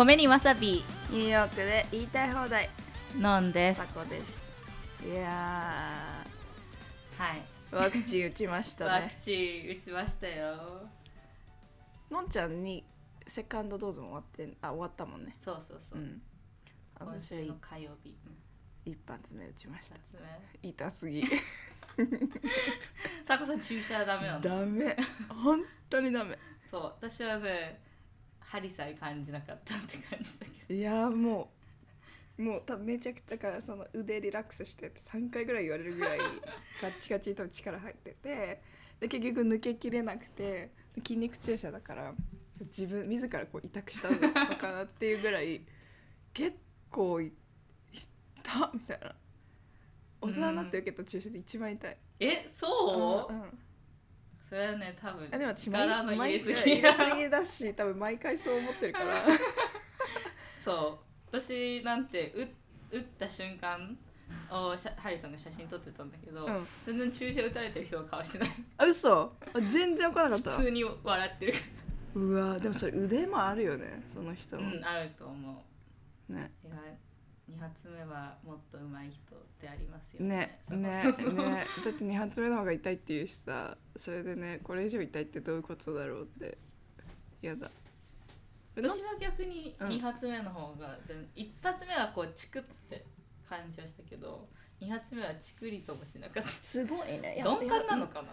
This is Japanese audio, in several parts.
米にわさび。ニューヨークで言いたい放題。のんです。さこですいやはい。ーワクチン打ちましたワねクチン打ちましたよ。のんちゃんにセカンドドーズも終わってんあ終わったもんね。そうそうそう。う、ん。今私は週の火曜日、うん。一発目打ちました。痛すぎ。目さこさん注射ダメなの？ダメ。本当にダメ。そう。私はね針さえ感じなかったって感じだけいやーもうもう多分めちゃくちゃだからその腕リラックスしてって3回ぐらい言われるぐらいガッチガチに多分力入っててで結局抜けきれなくて筋肉注射だから自分自らこう痛くしたのかなっていうぐらい結構い痛っみたいな。大人になって受けた注射で一番痛い、どえそう、うんうんそれはね多分あでも私毎力の入毎れす回ぎ入れすぎ だし多分毎回そう思ってるから。そう。私なんて打打った瞬間をシャハリーさんが写真撮ってたんだけど、うん。全然注射打たれてる人の顔してない。あ嘘。あ全然分からなかった。普通に笑ってるかうわでもそれ腕もあるよねその人。ら、の、うん、あると思う。ね。いや2発目はもっと上手い人ってありますよそうねね。ねだって2発目の方が痛いっていうしさそれでねこれ以上痛いってどういうことだろうって。やだ。私は逆にうん。2発目の方が全1発目はこうチクって感じはしたけど2発目はチクリともしなかっすごいね。た鈍感なのかな？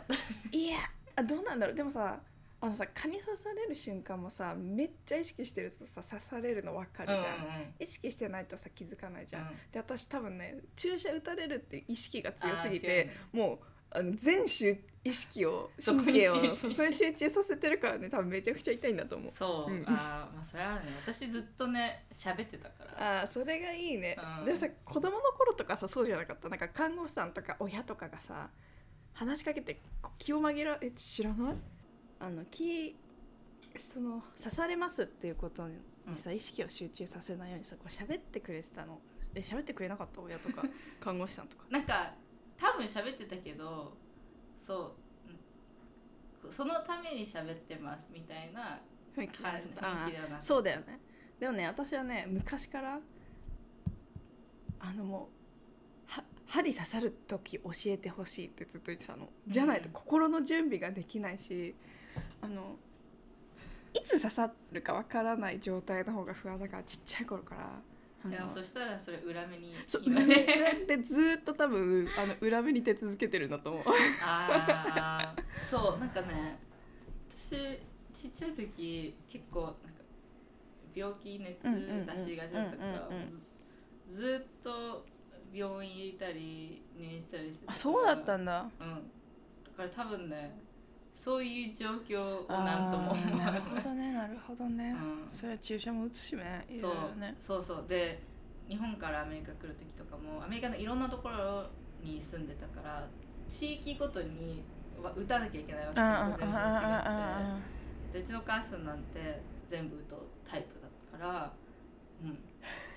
いやあどうなんだろう。でもさあのさ蚊に刺される瞬間もさめっちゃ意識してるとさ刺されるの分かるじゃん、うんうんうん。意識してないとさ気づかないじゃん、うん。で私多分ね注射打たれるっていう意識が強すぎてねもうあの全集意識を神経をそこに集中させてるからね多分めちゃくちゃ痛いんだと思う。そう、うん。あーまあそれはあるね。私ずっとね喋ってたから。あーそれがいいね、うん。でもさ子供の頃とかさそうじゃなかった？なんか看護師さんとか親とかがさ話しかけて気を紛らえ知らない？あの気その刺されますっていうことにさ、意識を集中させないようにさこう喋ってくれてたの。え喋ってくれなかった親とか 看護師さんとか。なんか多分喋ってたけどそううんそのために喋ってますみたいな雰囲気ではな。くそうだよね。でもね私はね昔からあのもうは針刺さる時教えてほしいってずっと言ってたの。じゃないとうん。心の準備ができないしあのいつ刺さるかわからない状態の方が不安だからちっちゃい頃から。いやそしたらそれ裏目にそう今。裏目ずーっと多分あの裏目に手続けてるんだと思う。ああそうなんかね私ちっちゃい時結構なんか病気熱出しがちだったからずずっと病院にいたり入院したりしてたあそうだったんんだ。うん。だから多分ねそういう状況をなんとも。なるほどねなるほどね、うん。それは注射も打つしねいそうそうそう。で日本からアメリカ来る時とかもアメリカのいろんなところに住んでたから地域ごとにわ打たなきゃいけないわけじゃん全然違って。でうちのお母さんなんて全部打とうタイプだったから、うん、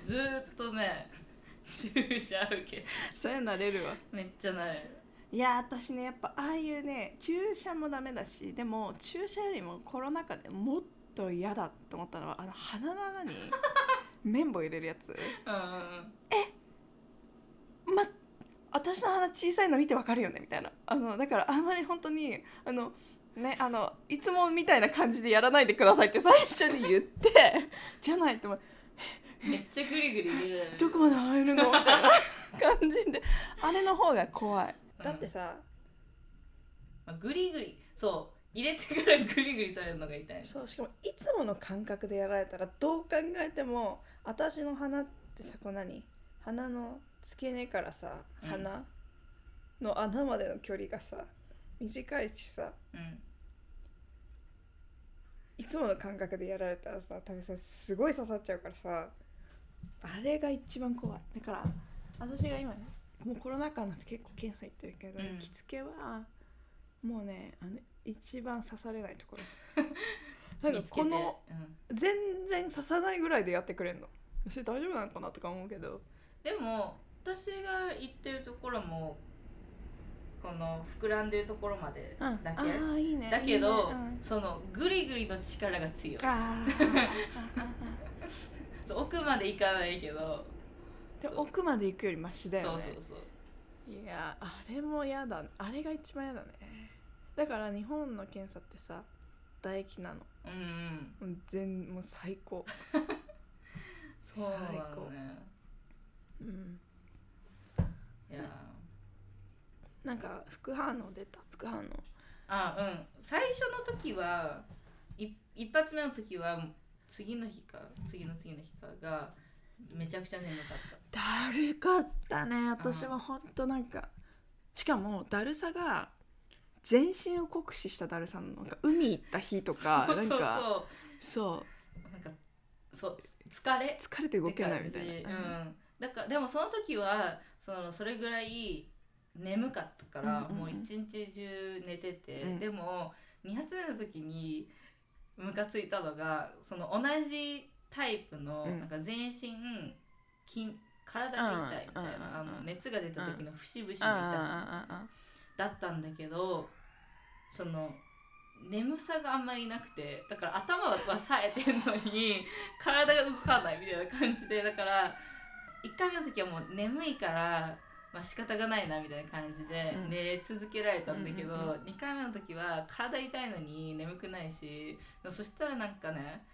ずーっとね 注射受け。それなれるわ。めっちゃなれるいや私ねやっぱああいうね注射もダメだしでも注射よりもコロナ禍でもっと嫌だと思ったのはあの鼻の穴に 綿棒入れるやつ。うんうんうん。ま私の鼻小さいの見てわかるよねみたいな。あのだからあんまり本当にあのねあのいつもみたいな感じでやらないでくださいって 最初に言ってじゃないとめっちゃグリグリどこまで入るの？みたいな感じで。あれの方が怖いだってさ、まあ、グリグリそう入れてからグリグリされるのが痛い。そうしかもいつもの感覚でやられたらどう考えても私の鼻ってさこう何？鼻の付け根からさうん。鼻の穴までの距離がさ短いしさ。うん。いつもの感覚でやられたらさ多分さすごい刺さっちゃうからさあれが一番怖い。だから私が今もうコロナ禍になって結構検査行ってるけど、うん。着付けはもうねあの一番刺されないところ。なんか見つけてこのうん。全然刺さないぐらいでやってくれんの。それ大丈夫なのかなとか思うけど。でも私が行ってるところもこの膨らんでるところまでうん。だけ、ああいいね。だけどいいね。うん。そのグリグリの力が強い。あーあーあーあー。そう奥まで行かないけどで奥まで行くよりマシだよね。そうそうそう。いやあれも嫌だ。あれが一番嫌だね。だから日本の検査ってさ唾液なの。うんうん。もう全もう最高。そうな最高。のねうん。いや。なんか副反応出た？副反応。あうん。最初の時はい一発目の時は次の日か次の次の日かがめちゃくちゃ眠かった。だるかったね。私はほんとなんかしかもだるさが全身を酷使しただるさなのなんか海行った日とかそうそうなんかそそう。うなんかそう疲れ？疲れて動けないみたいな、うん、だからでもその時はそのそれぐらい眠かったから、うんうんうん。もう一日中寝てて、うん。でも2発目の時にムカついたのがその同じタイプの、うん。なんか全身筋体が痛いみたいな、あの熱が出た時の節々の痛あさだったんだけどその眠さがあんまりなくてだから頭は冴えてんのに 体が動かないみたいな感じでだから1回目の時はもう眠いから、まあ仕方がないなみたいな感じでうん。寝続けられたんだけど、うん2回目の時は体痛いのに眠くないしそしたらなんかね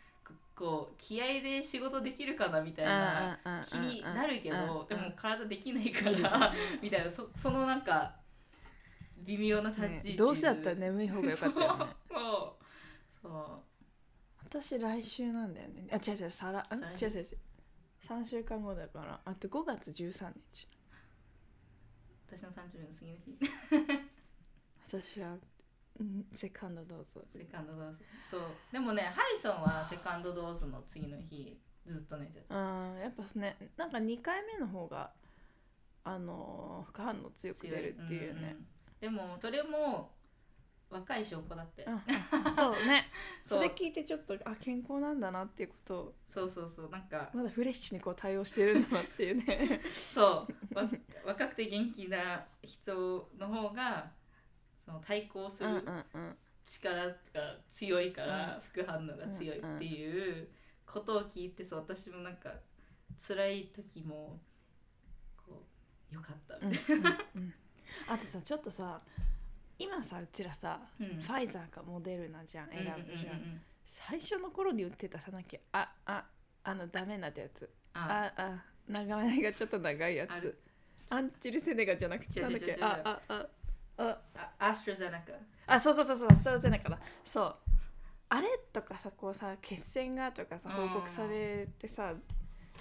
ここう気合で仕事できるかなみたいな気になるけうん。どでも体できないから みたいな。そそのなんか微妙な立ち位置、ねどうせだったら眠い方が良かったよね。そう。そ私来週なんだよね。あ違う違うさら違う違う違う。3週間後だから。あと5月13日。う私の誕生日の次の日。私は、うん、セカンドどうぞ。セカンドドーズそう。でもねハリソンはセカンドドーズの次の日ずっと寝てた。あーやっぱねなんか2回目の方があのー副反応強く出るっていうね、んんでもそれも若い証拠だって。うそうね。それ聞いてちょっとあ健康なんだなっていうことをそうそうそう。なんかまだフレッシュにこう対応してるんだなっていうね。そう。わ若くて元気な人の方がその対抗する力が強いからうん。副反応が強いっていうことを聞いてそう私もなんか辛い時もこうよかったうんうんうん。あとさちょっとさ今さうちらさ、うん。ファイザーかモデルナじゃん選ぶじゃん,、最初の頃に売ってたさなんだっけあああのダメなってやつ。ああ。あ長めがちょっと長いやつ。アンチルセネガじゃなくてなんだっけ？あああああアストラゼネカ。あそうそうそうそうスタラゼネカだ。そう。あれとかさこうさ血栓がとかさうん。報告されてさ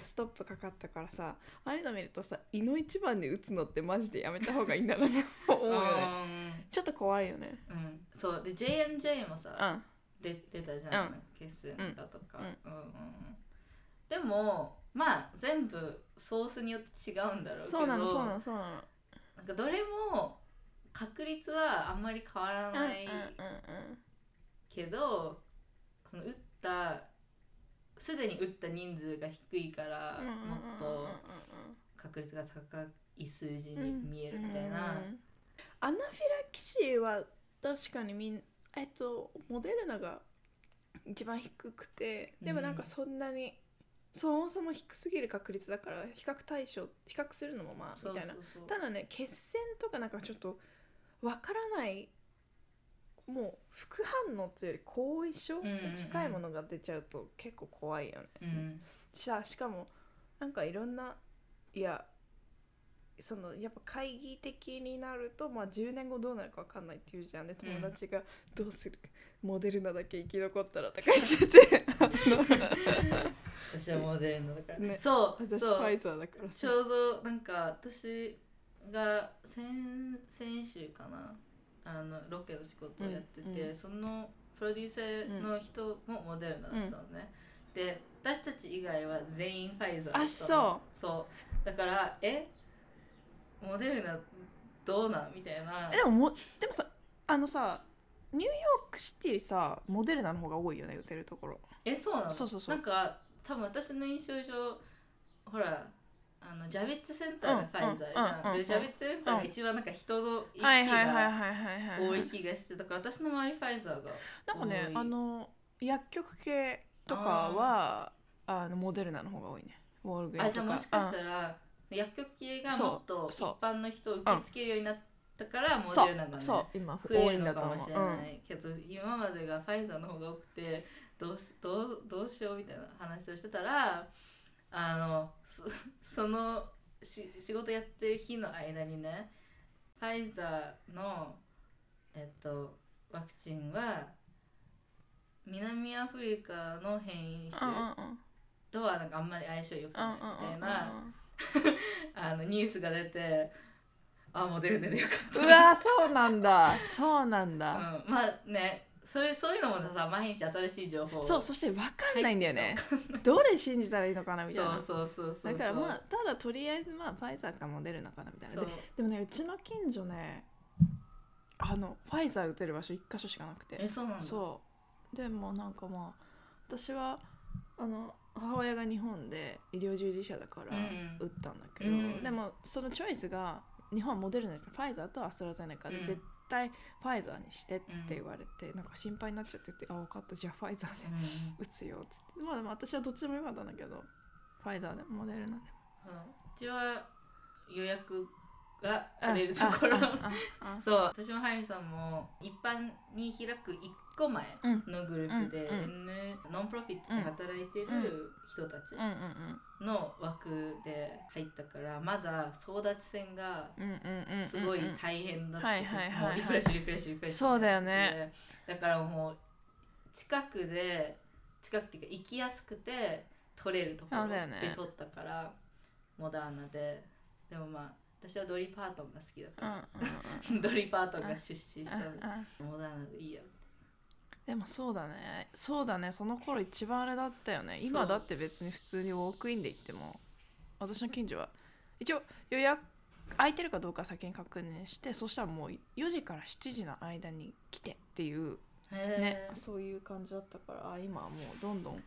ストップかかったからさああいうの見るとさ胃の一番に打つのってマジでやめた方がいいんだなって思うよね。ちょっと怖いよね。うん。う。んそうで J&J もさうん。出出たじゃん、うん。血栓だとか、うん。うんうんうん。でもまあ全部ソースによって違うんだろうけど。そうなのそうなのそうなの。なんかどれも確率はあんまり変わらないうんうんうんけど、その打ったすでに打った人数が低いから、うんうんもっと確率が高い数字に見えるみたいな、うんアナフィラキシーは確かにみんえっとモデルナが一番低くてでもなんかそんなに、そもそも低すぎる確率だから比較対象比較するのもまあみたいな。ただね血栓とかなんかちょっとわからないもう副反応っていうより後遺症うんうんうん。に近いものが出ちゃうと結構怖いよね。うん。しゃしかもなんかいろんないやそのやっぱ会議的になると、まあ、10年後どうなるか分かんないっていうじゃん。で友達が「どうするモデルナだけ生き残ったら」とか言ってて。私はモデルナだから、ね。そう私ファイザーだからさ。ちょうどなんか私が先先週かな。あのロケの仕事をやってて、うんうん。そのプロデューサーの人もモデルナだったのね、で私たち以外は全員ファイザーだったそう。そう。だからえ？モデルナどうなん？みたいな。えでももでもさあのさニューヨークシティさモデルナの方が多いよね打てるところ。えそうなの？そうそうそう。なんか多分私の印象上ほらあのジャビッツセンターがファイザーじゃん,、でジャビッツセンターが一番なんか人の行が多い気がしてだから私の周りファイザーがなんかねあの薬局系とかはあのモデルナの方が多いね。ウォールグリーンあじゃあもしかしたら薬局系がもっと一般の人を受け付けるようになったからモデルナがね増えるのかもしれない。けど、今までがファイザーの方が多くてどうしどうどうしようみたいな話をしてたらあのそ そのし仕事やってる日の間にねファイザーのえっとワクチンは南アフリカの変異種とはなんかあんまり相性良くないみたいなあのニュースが出てあモデルナでよかった。うわそうなんだ。そうなんだ、うん、まあねそれそういうのもさ毎日新しい情報をそうそして分かんないんだよね、どれ信じたらいいのかなみたいな。そうそうそうそうだからまあただとりあえずまあファイザーかモデルナかなみたいな。ででもねうちの近所ねあのファイザー打てる場所一箇所しかなくて。えそうなんだ。そう。でもなんかまあ私はあの母親が日本で医療従事者だからうん打ったんだけど、うんでもそのチョイスが日本はモデルナじゃファイザーとアストラゼネカでうん。絶対ファイザーにしてって言われて、なんか心配になっちゃっててあ分かった。じゃあファイザーでうん打つよっつって。まあでも私はどっちでもよかったんだけどファイザーでもモデルナで。もそう。うちは予約が取れるところ。そう。私もハリーさんも一般に開く1個前うん。のグループで、うん N ノンプロフィットで働いてる人たちうんうんの枠で入ったからまだ争奪戦がうんうんうんうんすごい大変だったもう。リフレッシュリフレッシュリフレッシュそうだよね。だからもう近くで近くっていうか行きやすくて取れるところで取ったから、モダーナで。でもまあ私はドリ・パートンが好きだかうんうんら、ドリ・パートンが出資したモダーナでいいやでもそうだね。そうだね。その頃一番あれだったよね。今だって別に普通にウォークインで行っても。私の近所は。一応予約空いてるかどうか先に確認してそしたらもう4時から7時の間に来てっていう。へね。えそういう感じだったからあ今はもうどんどん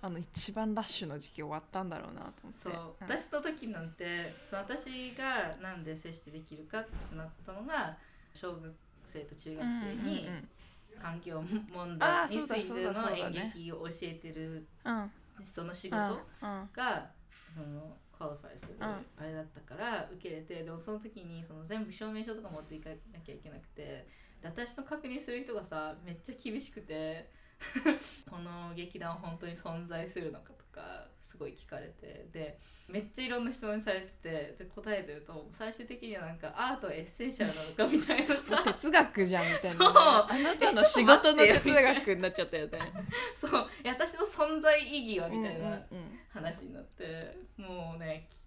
あの一番ラッシュの時期終わったんだろうなと思って。そう、ん。私の時なんてその私がなんで接種できるかってなったのが小学生と中学生に環境問題についての演劇を教えてるその仕事がその qualify するうん。あれだったから受けれてでもその時にその全部証明書とか持っていかなきゃいけなくてで私の確認する人がさめっちゃ厳しくて この劇団は本当に存在するのかとかすごい聞かれてでめっちゃいろんな質問されててで答えてると最終的にはなんかアートは essential なのかみたいなさ。哲学じゃんみたいな。ね、そう。あなたの仕事の哲学になっちゃったよね。そう。私の存在意義はみたいなうんうんうん。話になってもうねき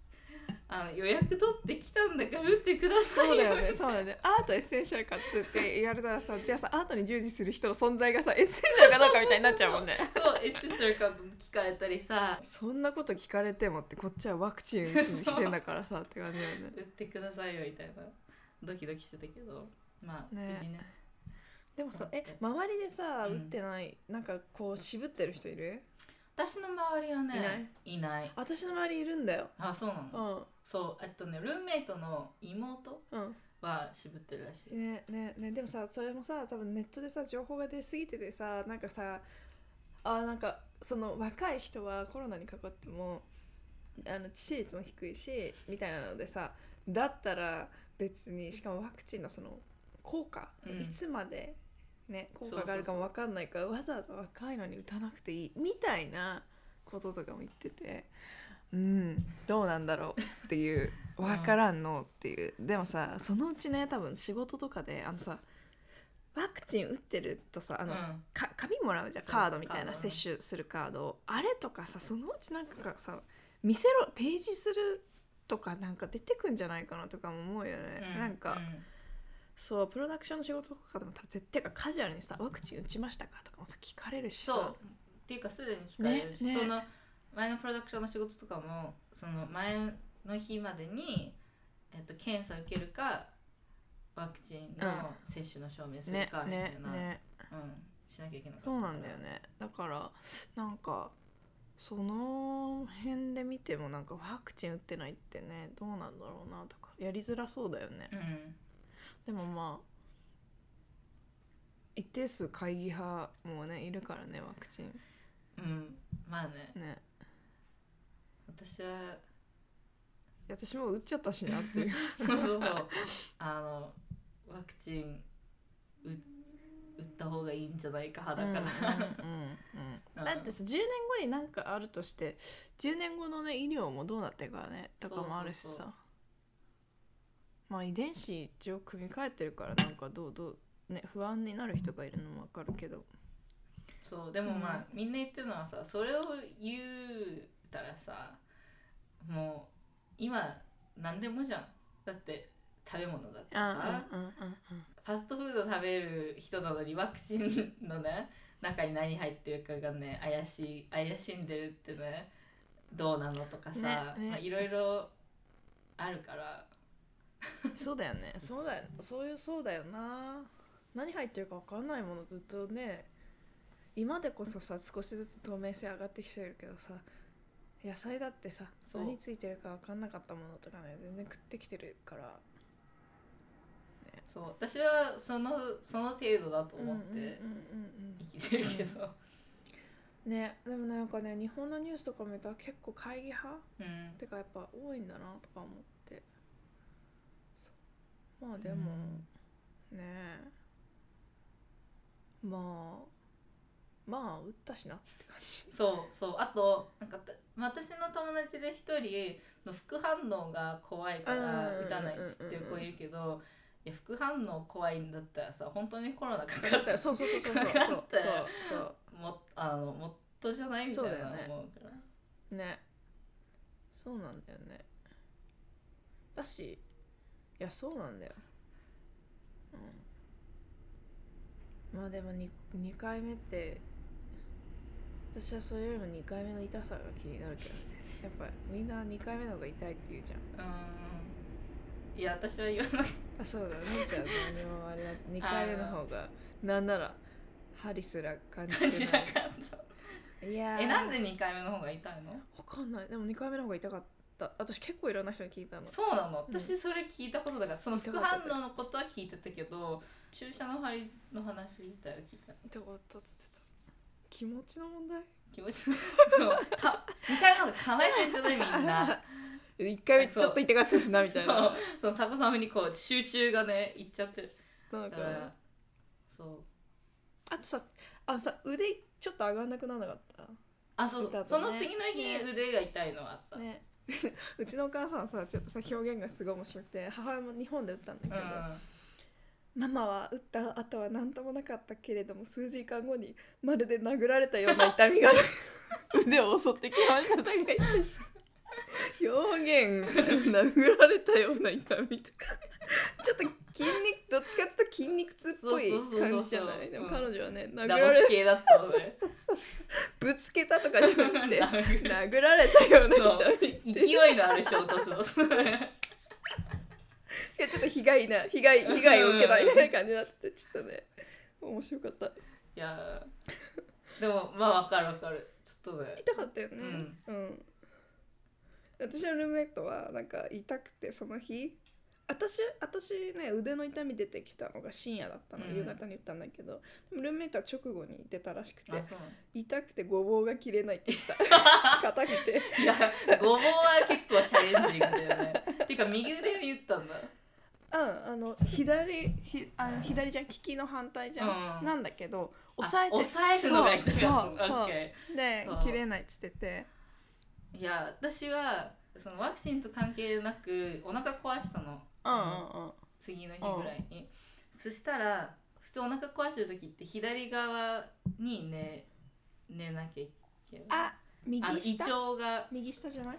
あの予約取ってきたんだから打ってくださいそうだよね。そうだよね。アート essential かっつって言われたらさじゃあさアートに従事する人の存在がさ essential かどうかみたいになっちゃうもんねそう essentialかと聞かれたりさ。そんなこと聞かれてもってこっちはワクチン打ちに来てんだからさって感じだよね。打ってくださいよみたいなドキドキしてたけど。まあ、ね。無事ね。でもさえ周りでさうん。打ってない、なんかこう渋ってる人いる？私の周りはねいない。私の周りいるんだよ。あそうなの、うんそうえっとねルームメイトの妹うん。は渋ってるらしい、ねねねでもさそれもさ多分ネットでさ情報が出過ぎててさなんかさあなんかその若い人はコロナにかかってもあの致死率も低いしみたいなのでさだったら別にしかもワクチンのその効果、うん。いつまでね効そうそうそう。果があるかも分かんないからわざわざ若いのに打たなくていいみたいなこととかも言っててうんどうなんだろうっていう分からんのっていう、でもさそのうちね多分仕事とかであのさワクチン打ってるとさあの、うん。か紙もらうじゃんカードみたいな接種するカード。あれとかさそのうちなんかさ見せろ提示するとかなんか出てくんじゃないかなとかも思うよね、うなんか、うん。そうプロダクションの仕事とかでも多分絶対かカジュアルにさワクチン打ちましたかとかもさ聞かれるしさ。そう。っていうかすでに聞かれるし、ねね。その前のプロダクションの仕事とかもその前の日までに、えっと、検査受けるかワクチンの接種の証明するねかみたいな、ね。ねうん、しなきゃいけなかったそうなんだよね。だからなんかその辺で見てもなんかワクチン打ってないってねどうなんだろうなとかやりづらそうだよね。うん。でもまあ一定数会議派もねいるからねワクチン。うん。まあね。ね私は。私も打っちゃったしなっていう。そうそうそう。あのワクチン打打った方がいいんじゃないか派だから、うんうんうんうん。だってさ10年後になんかあるとして10年後のね医療もどうなってるからね。とかもあるしさ。まあ遺伝子一応組み替えてるからなんかどうどうね不安になる人がいるのもわかるけど。そうでもまあ、みんな言ってるのはさそれを言うたらさもう今何でもじゃん。だって食べ物だってさ。うんうんうんファストフード食べる人なのにワクチンのね中に何入ってるかがね怪しい怪しんでるってねどうなのとかさ、ねね。まあ、いろいろあるから。うんそうだよね。そうだよそういうそうだよな。何入ってるか分かんないもの。ずっとね今でこそさ少しずつ透明性上がってきてるけどさ野菜だってさそう。何ついてるか分かんなかったものとかね全然食ってきてるから。そう。私はそのその程度だと思ってうんうんうんうん生きてるけど、うん。ねでもなんかね日本のニュースとか見たら結構会議派うん。てかやっぱ多いんだなとか思って。そう。まあでも、ね。えまあまあ打ったしなって感じ。そうそう。あとなんかた私の友達で一人の副反応が怖いからうん打たないっつってる子いるけどいや副反応怖いんだったらさ本当にコロナかかっだったらそうそうそうそうそうそうそうそもあのもっとじゃないみたいなそうだよね。思うから。うね。そうなんだよね。だしいやそうなんだよ。うん。まあでも 2, 2回目って私はそれよりも2回目の痛さが気になるけどね。やっぱみんな2回目の方が痛いって言うじゃん。うん。いや私は言わない。あそうだね。じゃあ何もあれだ2回目の方がなんなら針すら感じてない。った。いやー。えなんで2回目の方が痛いの？わかんない。でも2回目の方が痛かった。私結構いろんな人に聞いたの。そうなの。うん。私それ聞いたことだからその副反応のことは聞いてたけど注射の針の話自体は聞いてない。痛かったっつってた気持ちの問題？気持ちそうか2回目の方がかわいそうじゃない？みんな。1回目ちょっと痛かったしなみたいそうなそのサコさんにこう集中がねいっちゃってるなんかだからそう。あとさあさ腕ちょっと上がんなくならなかった？あそうそう、ね。その次の日、ね。腕が痛いのはあった、ね。うちのお母さんさちょっとさ表現がすごい面白くて母親も日本で打ったんだけど、ママは打った後は何ともなかったけれども数時間後にまるで殴られたような痛みが。腕を襲ってきましたとか言って。表現殴られたような痛みとか。ちょっと筋肉どっちかっていうと筋肉痛っぽい感じじゃない？でもうん彼女はね殴ダられブ系だったのね。ぶつけたとかじゃなくて 殴られた。ような痛み勢いのある衝突をいやちょっと被害な被害被害を受けたみたいな感じになっててちょっとね。面白かった。いやー。でもまあわかるわかる。ちょっとね。痛かったよね。うん、私のルームメイトはなんか痛くてその日私私ね腕の痛み出てきたのが深夜だったの、うん。夕方に言ったんだけど。でもルームメイトは直後に出たらしくてあそうなの。痛くてごぼうが切れないって言ってた。硬くて。いやごぼうは結構チャレンジングだよね。てか右腕に言ったんだ。うんあの左ひあの左じゃん利きの反対じゃん、うん。なんだけど押さえてあ押さえるのが痛かったそうそう オッケでそう。切れないっつってて。ーいや私はそのワクチンと関係なくお腹壊したのうんうんうん。次の日ぐらいに、そしたら普通お腹壊してる時って左側に寝寝なきゃいけない。あ右あの胃下腸が。右下じゃない？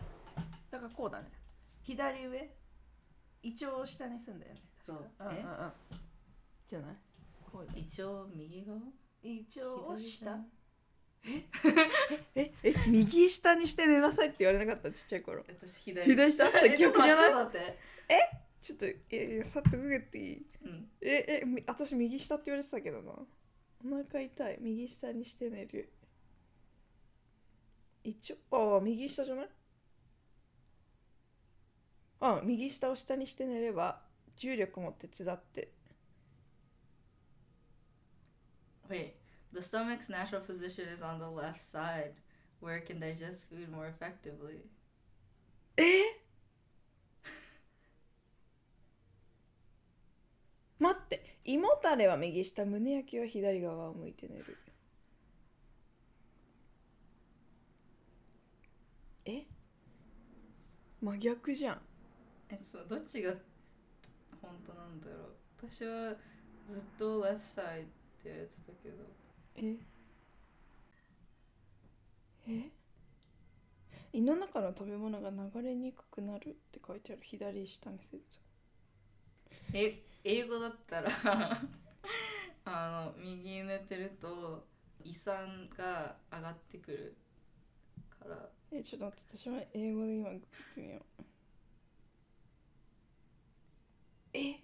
だからこうだね。左上？胃腸を下にすんだよね。そう。うんうんうん。えじゃない？こうだ胃腸右側？胃腸を左下側。え？え？右下にして寝なさいって言われなかった？ちっちゃい頃。私左。左下？それ逆じゃない？ちょっと待ってちょっとえさっとググっていいうんええみ私右下って言われてたけどなお腹痛い右下にして寝る一応ああ右下じゃないあ右下を下にして寝れば重力も手伝って Wait, the stomach's natural position is on the left side, where it can digest food more effectively. 胃もたれは右下胸焼きは左側を向いて寝る。え？真逆じゃん。えそうどっちが本当なんだろう。私はずっと left side ってやつだけど。え？え？胃の中の食べ物が流れにくくなるって書いてある。左下にするとえ？英語だったら あの右に寝てると胃酸が上がってくるから。えちょっと待って私は英語で今言ってみよう。え？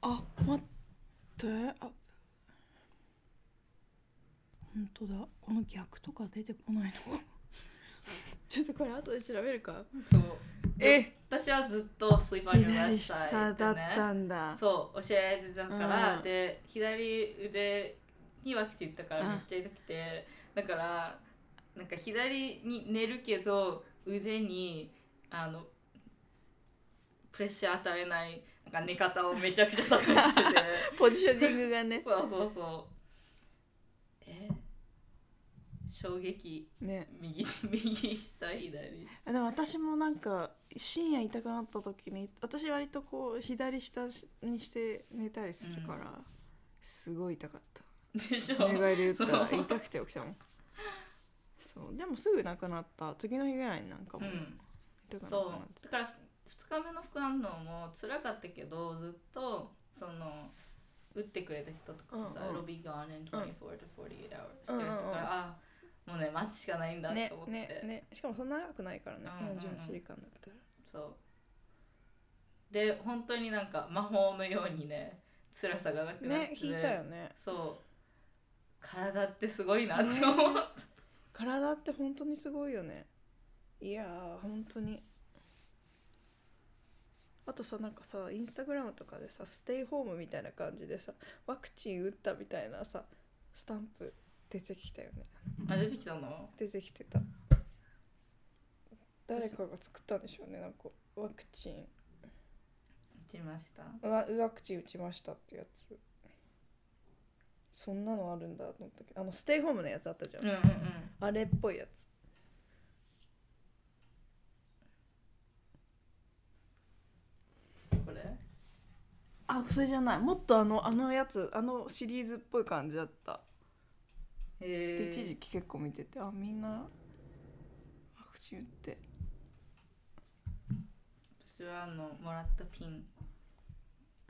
あ待って。あ。本当だ。この逆とか出てこないのか。ちょっとこれ後で調べるか。そう。え。私はずっと sleep on your 左 left 下 side だったんだ。そう教えられてたから、うん。で左腕にワクチン打ったからめっちゃ痛くて、だからなんか左に寝るけど腕にあのプレッシャー与えないなんか寝方をめちゃくちゃ探してて。ポジショニングがね。そうそうそうえ衝撃。ね。右右下左あでも私もなんか深夜痛くなった時に私割とこう左下にして寝たりするから、すごい痛かった。でしょ？寝返り打ったら痛くて起きたもん。そう。でもすぐなくなった。次の日ぐらいになんかもううん。痛くなくそう。だから2日目の副反応も辛かったけどずっとその打ってくれた人とかもさうんうん「It'll be gone in 24 to 48 hours」って言うんうんうんからあもうね待つしかないんだってね思って、ねね。しかもそんな長くないからね、うんうんうん。48時間だったら。そう。で本当になんか魔法のようにね辛さがなくなってね。引いたよね。そう。体ってすごいなって思う、体って本当にすごいよね。いやー本当に。あとさなんかさインスタグラムとかでさステイホームみたいな感じでさワクチン打ったみたいなさスタンプ出てきたよね。あ出てきたの？出てきてた。誰かが作ったんでしょうねなんかワクチン。打ちました？ワワクチン打ちましたってやつ。そんなのあるんだと思ったけどあのステイホームのやつあったじゃん、うんうんうん。あれっぽいやつ。これ？あそれじゃない。もっとあのあのやつあのシリーズっぽい感じだったで一時期結構見ててあみんなワクチン打って。私はあのもらったピン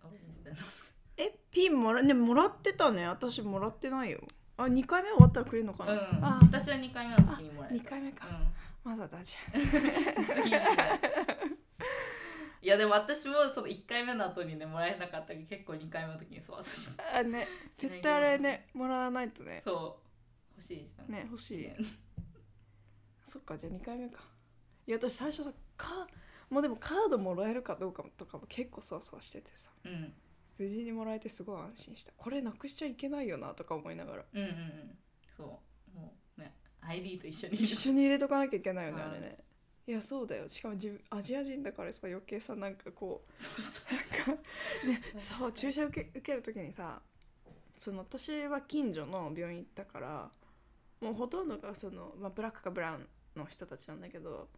をインスタに載せえピンもらねもらってたね。私もらってないよ。あ2回目終わったらくれるのかな、うん。あ。私は2回目の時にもらえ2た回目か、うん。まだだじ次ぐらいいやでも私もその1回目の後にねもらえなかったけど結構2回目の時にそう私。ゃんあね。絶対あれねもらわないとね。そう欲しいじゃん。ね欲しい。ね。そっかじゃあ2回目か。いや私最初さかもうでもカードもらえるかどうかとかも結構そわそわしててさ。うん。無事にもらえてすごい安心した。これなくしちゃいけないよなとか思いながら。うんうんうん。そう。もうね ID と一緒に。一緒に入れとかなきゃいけないよね、うんあれね。いやそうだよ。しかも自分アジア人だからさ余計さなんかこうそうそなんかで そう注射受け受ける時にさその私は近所の病院行ったからもうほとんどがその、まあ、ブラックかブラウンの人たちなんだけど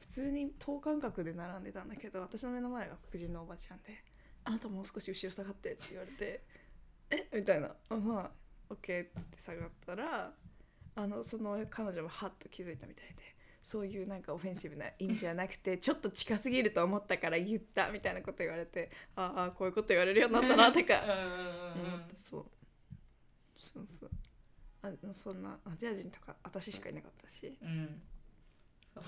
普通に等間隔で並んでたんだけど私の目の前が黒人のおばちゃんで「あなたもう少し後ろ下がって」って言われて「え？みたいな「あまあ OK」っつって下がったらあのその彼女もハッと気づいたみたいで。そういうなんかオフェンシブな意味じゃなくてちょっと近すぎると思ったから言ったみたいなこと言われてああこういうこと言われるようになったなってか思った。そう。そうそうあそんなアジア人とか私しかいなかったし。うん。そう。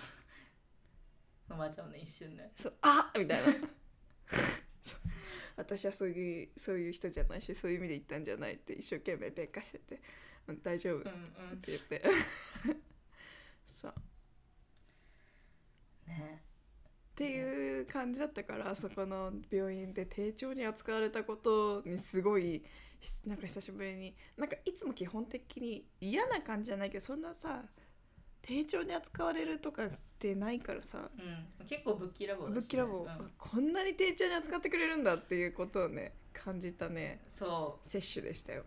おばあちゃんもね一瞬ね。そうあみたいな。そう。私はそういうそういう人じゃないしそういう意味で言ったんじゃないって一生懸命弁解してて。うん大丈夫っうんうん。て言って。そう。ね。っていう感じだったからそこの病院で丁重に扱われたことにすごいなんか久しぶりに。なんかいつも基本的に嫌な感じじゃないけどそんなさ丁重に扱われるとかってないからさ。うん、結構ぶっきらぼうだしね。ぶっきらぼう、うん。こんなに丁重に扱ってくれるんだっていうことをね感じたね。そ摂取でしたよ。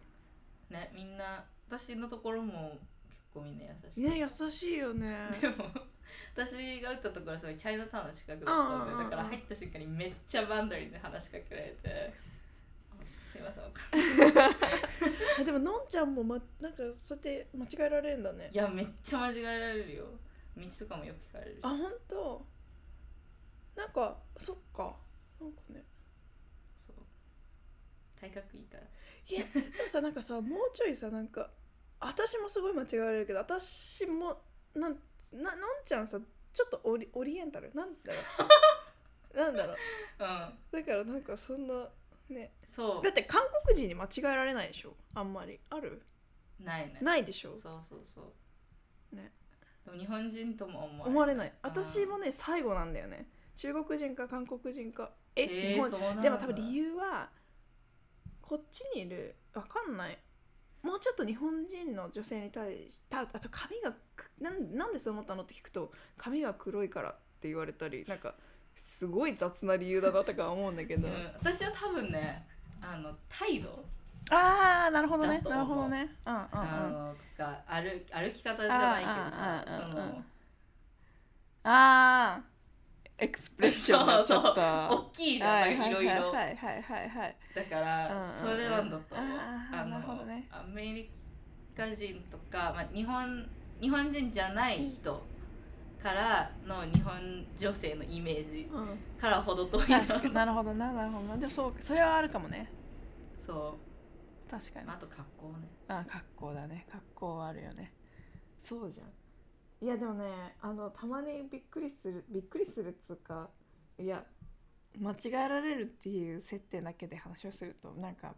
うねみんな私のところも結構みんな優しい。ね優しいよね。でも私が打ったところはすごいチャイナタウンの近くだったんでだから入った瞬間にめっちゃバンダリーで話しかけられて「すいませんわかん。ないあでものんちゃんも、ま、なんかそうやって間違えられるんだね。いやめっちゃ間違えられるよ。道とかもよく聞かれるし。あ本当？なんかそっか。なんかね。そう。体格いいから。いやでもさなんかさもうちょいさなんか私もすごい間違えられるけど私もなんなのんちゃんさちょっとオリオリエンタル？なんだろう。なんだろう。うん。だからなんかそんなね。そう。だって韓国人に間違えられないでしょ？あんまり。ある？ないね。ないでしょ？そうそうそう。ね。でも日本人とも思われ思われない。うん。私もね最後なんだよね。中国人か韓国人か。え、へー日本。でも多分理由はこっちにいる。わかんない。もうちょっと日本人の女性に対してあと髪がくなんなんでそう思ったのって聞くと髪が黒いからって言われたりなんかすごい雑な理由だなとか思うんだけど、うん、私は多分ねあの態度。ああなるほどね。なるほどね。うんうんうん。あのとか歩歩き方じゃないけどさあーあエクスプレッションがちょっと。大きいじゃん、はいなんかいろい。ろはいはいはいはいはい。だから、それなんだと思う。あーなるほどね。アメリカ人とか、まあ、日本日本人じゃない人からの日本女性のイメージうん。からほど遠いな確かに。なるほどななるほどな。でもそうそれはあるかもね。そ確かに。あ、あと格好ね。あ格好だね。格好はあるよね。そうじゃん。いやでもねあのたまにびっくりするびっくりするっつうかいや間違えられるっていう設定だけで話をするとなんか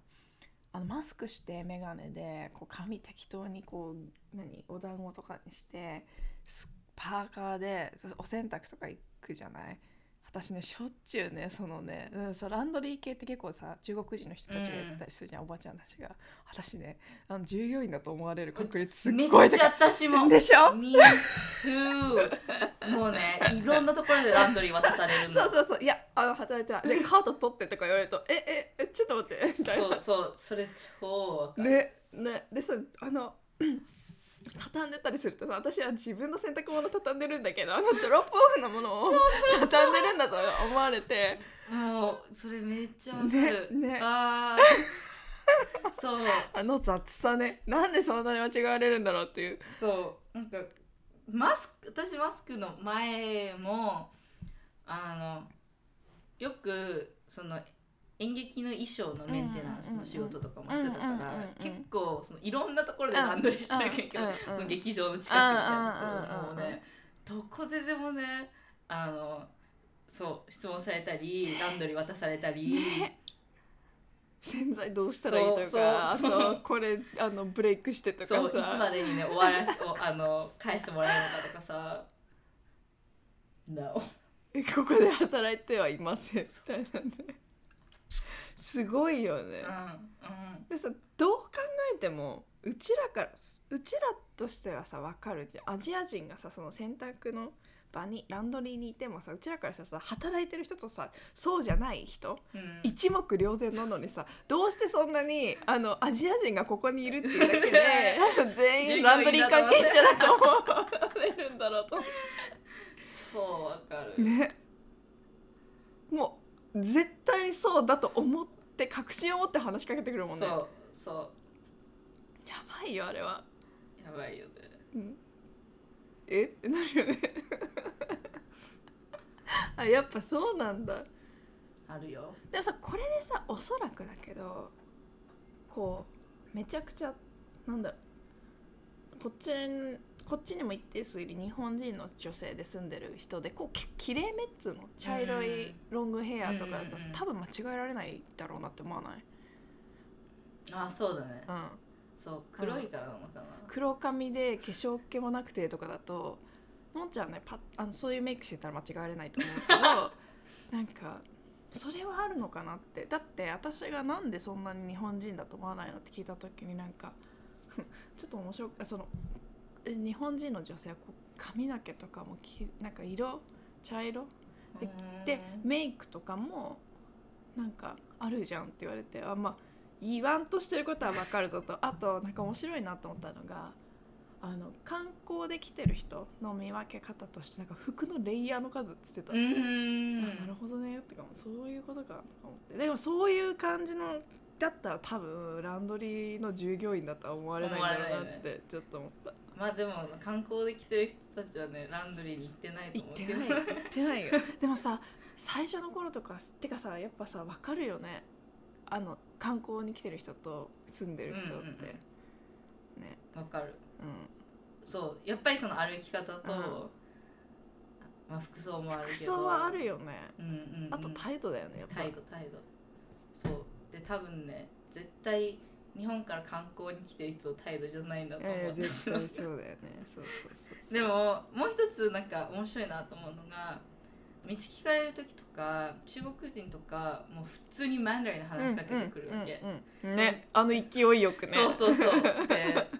あのマスクして眼鏡でこう髪適当にこう何お団子とかにしてすパーカーでお洗濯とか行くじゃない？私ねしょっちゅうねそのねうんそうランドリー系って結構さ中国人の人たちがやってたりするじゃん、おばちゃんたちが。私ねあの従業員だと思われる確率すっめっごい。高ちゃ私もいでしょ？もうねいろんなところでランドリー渡されるの。そうそうそう。いやあの働いてた。でカード取ってとか言われるとえええちょっと待って。みたいな。そうそうそれ超ねね。でさあの畳んでたりするとさ私は自分の洗濯物畳んでるんだけどあのドロップオフのものを畳んでるんだと思われて。もうそれめっちゃわかる、ねね。あー。そう。あの雑さね。なんでそんなに間違われるんだろうっていう。そう。なんかマスク私マスクの前もあのよくその演劇の衣装のメンテナンスの仕事とかもしてたから結構そのいろんなところでランドリーしてるけどうんうんその劇場の近くみたいなところもねどこででもねあのそう質問されたりランドリー渡されたり、ね洗剤どうしたらいいとそうかあそうとこれあのブレイクしてとかさいつまでにね終わらしあの返してもらえるのかとかさ No ここで働いてはいませんみたいなねすごいよね。うんうん。でさどう考えてもうちらからうちらとしてはさ分かるじゃんアジア人がさその洗濯の場にランドリーにいてもさうちらからしたらさ働いてる人とさそうじゃない人うん。一目瞭然なのにさどうしてそんなにあのアジア人がここにいるっていうだけで 全員ランドリー関係者だと思われるんだろうと。そうわかる、ね。もう絶対にそうだと思って確信を持って話しかけてくるもんね。そうそやばいよあれは、うやばいよね。うん、え？ってなるよね？あやっぱそうなんだ。あるよ。でもさこれでさおそらくだけどこうめちゃくちゃなんだろう。こっちにこっちにも一定数いる日本人の女性で住んでる人でこうききれいめっつうの茶色いロングヘアとかだとうん多分間違えられないだろうなって思わない、あそうだね。うん、そう黒いからなのかな、黒髪で化粧気もなくてとかだとのんちゃんねパッあのそういうメイクしてたら間違えられないと思うけど なんかそれはあるのかなって。だって私がなんでそんなに日本人だと思わないのって聞いた時になんか ちょっと面白くそのえ日本人の女性はこう髪の毛とかもきなんか色茶色でうん。でメイクとかもなんかあるじゃんって言われてあまあ言わんとしてることは分かるぞと。あとなんか面白いなと思ったのがあの観光で来てる人の見分け方としてなんか服のレイヤーの数っつってた、あなるほどねとかもそういうことかとか思って。でもそういう感じのだったら多分ランドリーの従業員だとは思われないんだろうなってちょっと思った。まあでも観光で来てる人たちはねランドリーに行ってないと行っ思うけど。てない行ってないよ。でもさ最初の頃とかてかさやっぱさ分かるよね。あの観光に来てる人と住んでる人って、うんうんうん。ね。わかる。うん。そうやっぱりその歩き方と、うん。まあ服装もあるけど。服装はあるよね。うんうん、うん、あと態度だよねやっぱ。態度態度。そう。で多分ね絶対日本から観光に来てる人の態度じゃないんだと思う、えー、絶対そうだよね。そうそうそうでももう一つなんか面白いなと思うのが道聞かれる時とか中国人とかもう普通にマンダリンで話しかけてくるわけ、うんうんねあの勢いよくね。そうそうそう。で「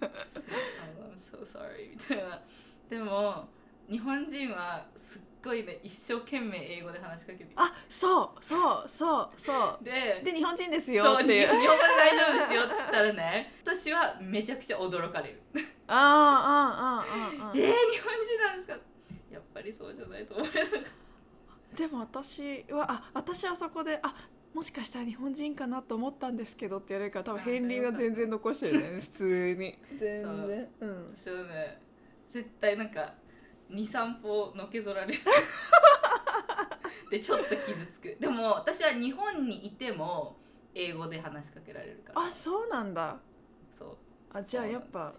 I'm so sorry」みたいな。でも日本人はすっごいね一生懸命英語で話しかけてあそうそうそうそう。でで日本人ですよっていう。日本語で大丈夫ですよって言ったらね私はめちゃくちゃ驚かれる。あああああああえー、日本人なんですか？やっぱりそうじゃないと思われなかっでも私はあ私はそこであもしかしたら日本人かなと思ったんですけどって言われるから多分片鱗は全然残してるね 普通に。全然。うん。た私はね絶対なんか23歩のけぞられる。でちょっと傷つく。でも私は日本にいても英語で話しかけられるから。あそうなんだ。そう。あじゃあやっぱ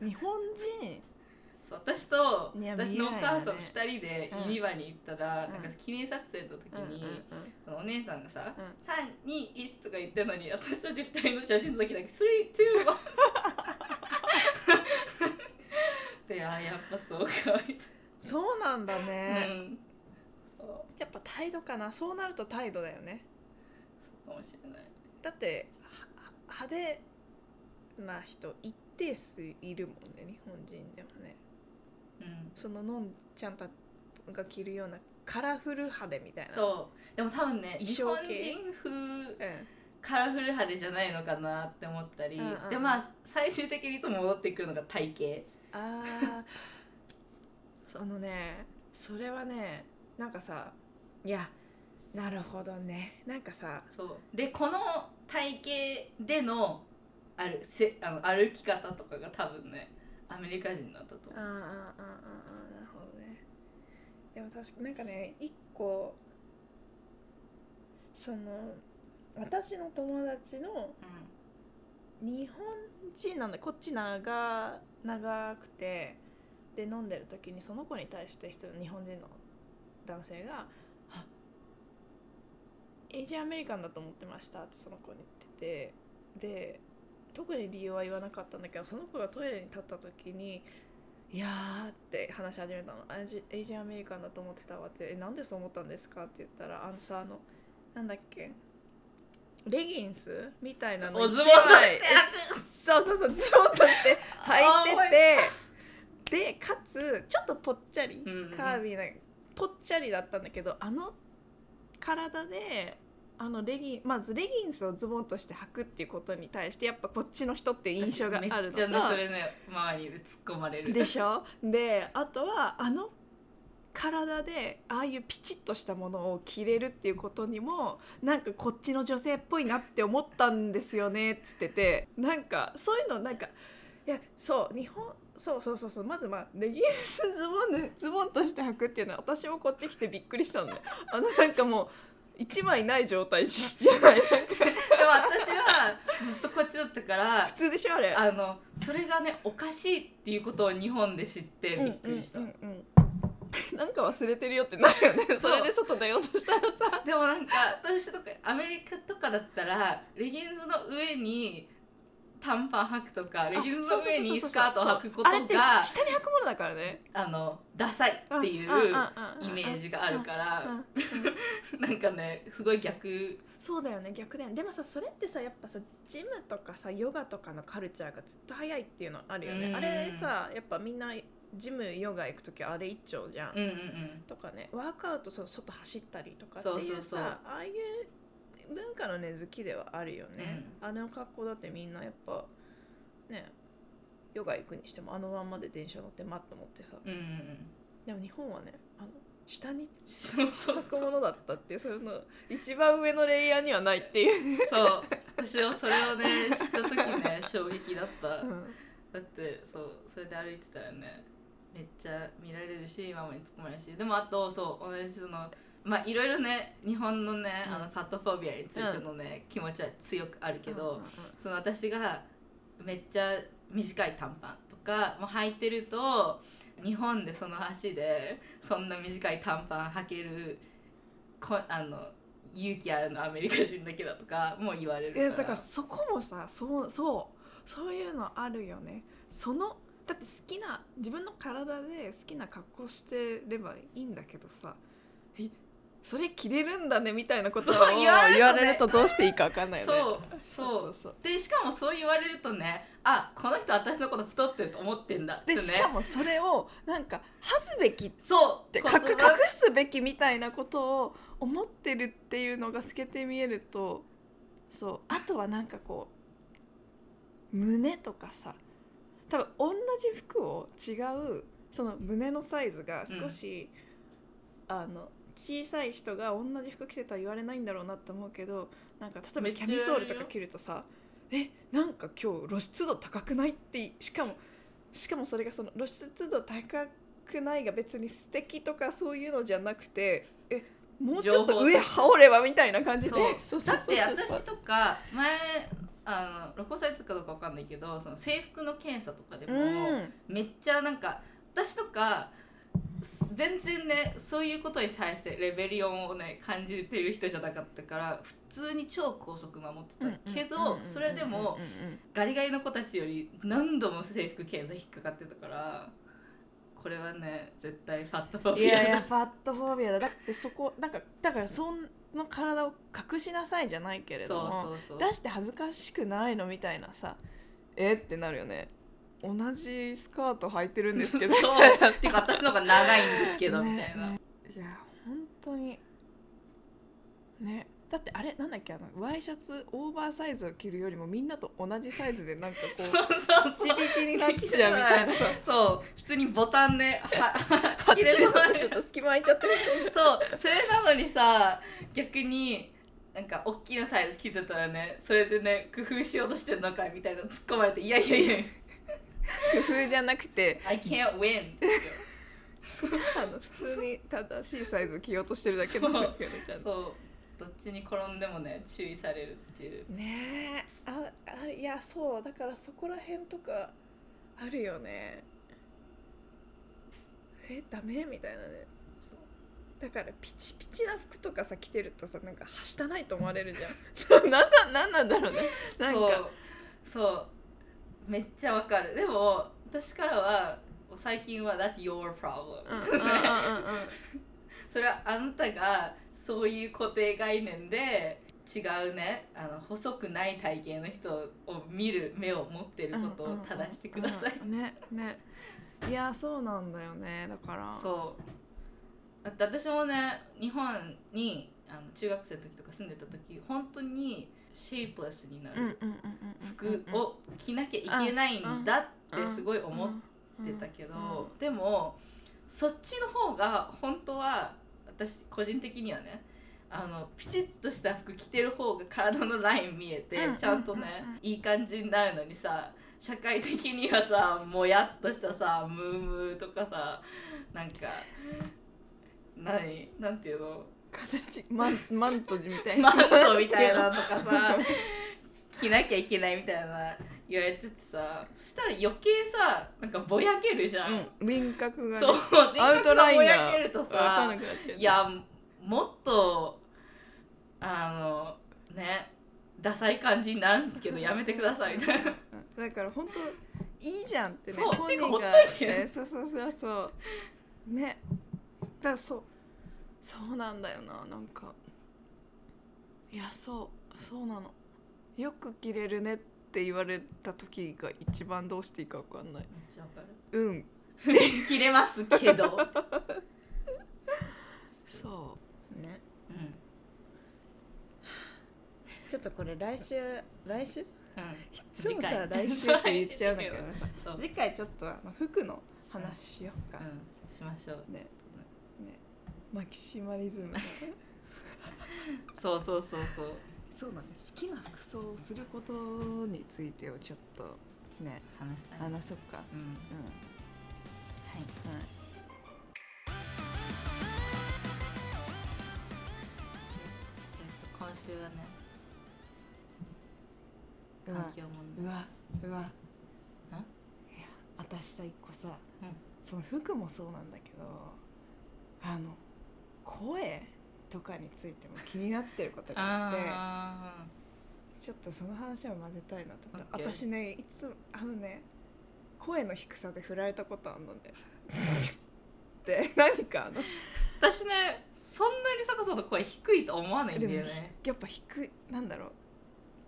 日本人 そう私と私のお母さん2人でうんユニバに行ったら、うん。なんか記念撮影の時に、うんお姉さんがさうん「321」とか言ってるのに私たち2人の写真の時だけ「321」であやっぱそうかみそうなんだね、うん。そう。やっぱ態度かな。そうなると態度だよね。そうかもしれない。だってはは派手な人一定数いるもんね日本人でもね。うん。そののんちゃんたが着るようなカラフル派手みたいな。そう。でも多分ね衣日本人風うん。カラフル派手じゃないのかなって思ったり、うんうん。でまあ最終的にいつも戻ってくるのが体型あー。あのねそれはねなんかさいやなるほどね。なんかさそう。でこの体型でのあるせあの歩き方とかが多分ねアメリカ人だったと思う。あーあーあーあーあーなるほどね。でも確かなんかね一個その私の友達の日本人なんだこっち長長くてで飲んでる時にその子に対して人日本人の男性が「あエイジアアメリカンだと思ってました」ってその子に言っててで特に理由は言わなかったんだけどその子がトイレに立った時に「いやー」って話し始めたの「エイジエイジアアメリカンだと思ってたわ」って「えなんでそう思ったんですか?」って言ったらあのさあのなんだっけ？レギンスみたいなのおズボン一枚。とそうそうそうズボンとして履いててでかつちょっとぽっちゃり、うんうんカービーなぽっちゃりだったんだけどあの体であのレギンまずレギンスをズボンとして履くっていうことに対してやっぱこっちの人っていう印象があるのめっちゃねそれね周りで突っ込まれる。でしょ？であとはあの体でああいうピチッとしたものを着れるっていうことにもなんかこっちの女性っぽいなって思ったんですよねっつっててなんかそういうのなんかいやそう日本そうそうそうそうまずまあレギンスズボンでズボンとして履くっていうのは私もこっち来てびっくりしたんだよあのなんかもう一枚ない状態じゃない。なんかでも私はずっとこっちだったから普通でしょあれ。あのそれがねおかしいっていうことを日本で知ってびっくりした、うんうんうんうん なんか忘れてるよってなるよね。それで外出ようとしたらさ。でもなんか私とかアメリカとかだったらレギンズの上に短パン履くとかレギンズの上にスカートを履くことが下に履くものだからね。あのダサいっていうイメージがあるから なんかねすごい逆。そうだよね逆だよね。でもさそれってさやっぱさジムとかさヨガとかのカルチャーがずっと早いっていうのあるよね。うん。あれさやっぱみんなジムヨガ行く時あれ一丁じゃん、うんうんうん。とかね。ワークアウトそう外走ったりとかっていうさああいう文化の根付きではあるよね、あの格好だってみんなやっぱねヨガ行くにしてもあのまんまで電車乗ってマット持ってさ。うんうんうん。でも日本はねあの下にそうそう履くものだったっていうその一番上のレイヤーにはないっていう、そう。私はそれをね知った時ね 衝撃だった。うん。だってそうそれで歩いてたらねめっちゃ見られるしママに突っ込まれるし。でもあとそう同じそのまあいろいろね日本のね、うん。あのファットフォビアについてのね、気持ちは強くあるけど、その私がめっちゃ短い短パンとかも履いてると日本でその足でそんな短い短パン履けるこあの勇気あるのアメリカ人だけだとかも言われるから。だからそこもさそうそうそういうのあるよね。そのだって好きな自分の体で好きな格好してればいいんだけどさえそれ着れるんだねみたいなことを言われるとれるとどうしていいか分かんないよね。そうそう。そうでしかもそう言われるとねあこの人私のこと太ってると思ってんだってね。でしかもそれをなんか恥ずべきっそう。隠隠すべきみたいなことを思ってるっていうのが透けて見えるとそう。あとはなんかこう胸とかさ多分同じ服を違うその胸のサイズが少し、あの小さい人が同じ服着てたら言われないんだろうなって思うけどなんか例えばキャミソールとか着るとさえなんか今日露出度高くないってしかもしかもそれがその露出度高くないが別に素敵とかそういうのじゃなくてえもうちょっと上羽織ればみたいな感じで。だって私とか前あの録音されてたかどうかわかんないけどその制服の検査とかでも、うん。めっちゃなんか私とか全然ねそういうことに対してレベリオンをね感じてる人じゃなかったから普通に超高速守ってたけどそれでもガリガリの子たちより何度も制服検査引っかかってたからこれはね絶対ファットフォいビア。やいやファットフォービアだ。だってそこなんかだからその体を隠しなさいじゃないけれども出して恥ずかしくないのみたいなさえってなるよね。同じスカート履いてるんですけど。そう。てか私の方が長いんですけど、ね。みたいな、ねいや本当に。ねだってあれなんだっけあのワイシャツオーバーサイズを着るよりもみんなと同じサイズでなんかこ そうピチピチになっちゃうみたいな。さ そう。普通にボタンでははち切れそうちょっと隙間空いちゃってる そう。それなのにさ逆になんか大きなサイズ着てたらねそれでね工夫しようとしてんのかみたいな突っ込まれていやいやいや。工夫じゃなくて。I can't win あの普通に正しいサイズ着ようとしてるだけなんですけどちゃんとそうどっちに転んでもね注意されるっていう。ねえ。ああいやそう。だからそこら辺とかあるよね。えダメ？みたいなね。だからピチピチな服とかさ着てるとさなんかはしたないと思われるじゃん。なんだなんなんだろうね。なんか。そう。そう。めっちゃわかる。でも私からは最近は That's your problem それはあなたがそういう固定概念で違うねあの細くない体型の人を見る目を持ってることを正してください、ねね。いやそうなんだよね。だから。そう。だって私もね日本にあの中学生の時とか住んでた時本当にシェイプレスになるうん服を着なきゃいけないんだってすごい思ってたけど、でもそっちの方が本当は私個人的にはねあのピチッとした服着てる方が体のライン見えて、うん。ちゃんとね、いい感じになるのにさ社会的にはさもやっとしたさムームーとかさなんか何なんていうの？形マンマントジみたいな。マントみたいなのとかさ着なきゃいけないみたいな言われててさそしたら余計さなんかぼやけるじゃん、うん輪郭がねそうアウトラインがぼやけるとさいやもっとあのねダサい感じになるんですけどやめてください。みたいなだから本当いいじゃんってねそう本人がねそうそうそうそう。ね。だそう。そうなんだよななんか。いやそうそうなの。よく着れるねって言われた時が一番どうしていいか分かんない。めっちゃわかる。うん。切れますけど。そう。ね。うん。ちょっとこれ来週来週？いうん。つもさ来週って言っちゃうんだけど。さそう。次回ちょっとあの服の話しようか、うん。しましょう。ね。ね。マキシマリズムが そうそうそうそうそうなんです。好きな服装をすることについてをちょっとね話したい。話そうか。うん。うん。はい。はい。えっと今週はねうわ環境問題。うわうわん？いや私さ一個さ、うん。その服もそうなんだけどあの声とかについても気になってることがあってあちょっとその話を混ぜたいなと思ってオッケー。私ねいつもあのね声の低さで振られたことあんのねで なんかあのー私ねそんなにそこそこ声低いと思わないんだでもよねやっぱ低いなんだろ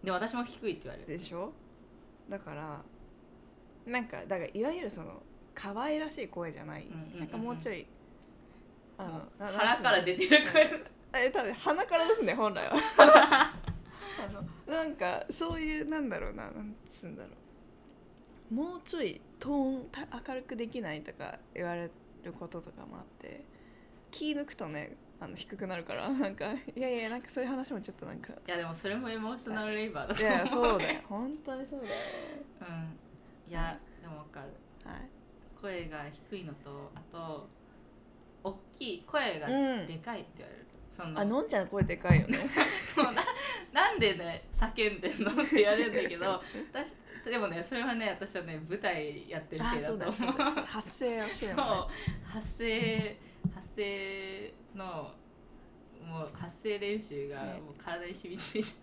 でも私も低いって言われうる。でしょ？だからなんかだからいわゆるその可愛らしい声じゃない、うんうんうんうん。なんかもうちょいあのな腹から出てる声え多分鼻からですね本来は。あのなんかそういうなんだろうななんつうんだろう。もうちょいトーンた明るくできないとか言われることとかもあって。気抜くとねあの低くなるから。なんかいやいやなんかそういう話もちょっとなんか。いやでもそれもエモーショナルレイバーだいと思うやそうだよ。本当にそうだよ。うん。いやでもわかる。はい。声が低いのとあと大きい声がうん。でかいって言われる、そのあのんちゃん声でかいよね。そうななんでね叫んでんのって言われるんだけど 私でもねそれはね私はね舞台やってるあせいだと思う。そう発声をしてるね。発声発声のもう発声練習がね。もう体に染みついち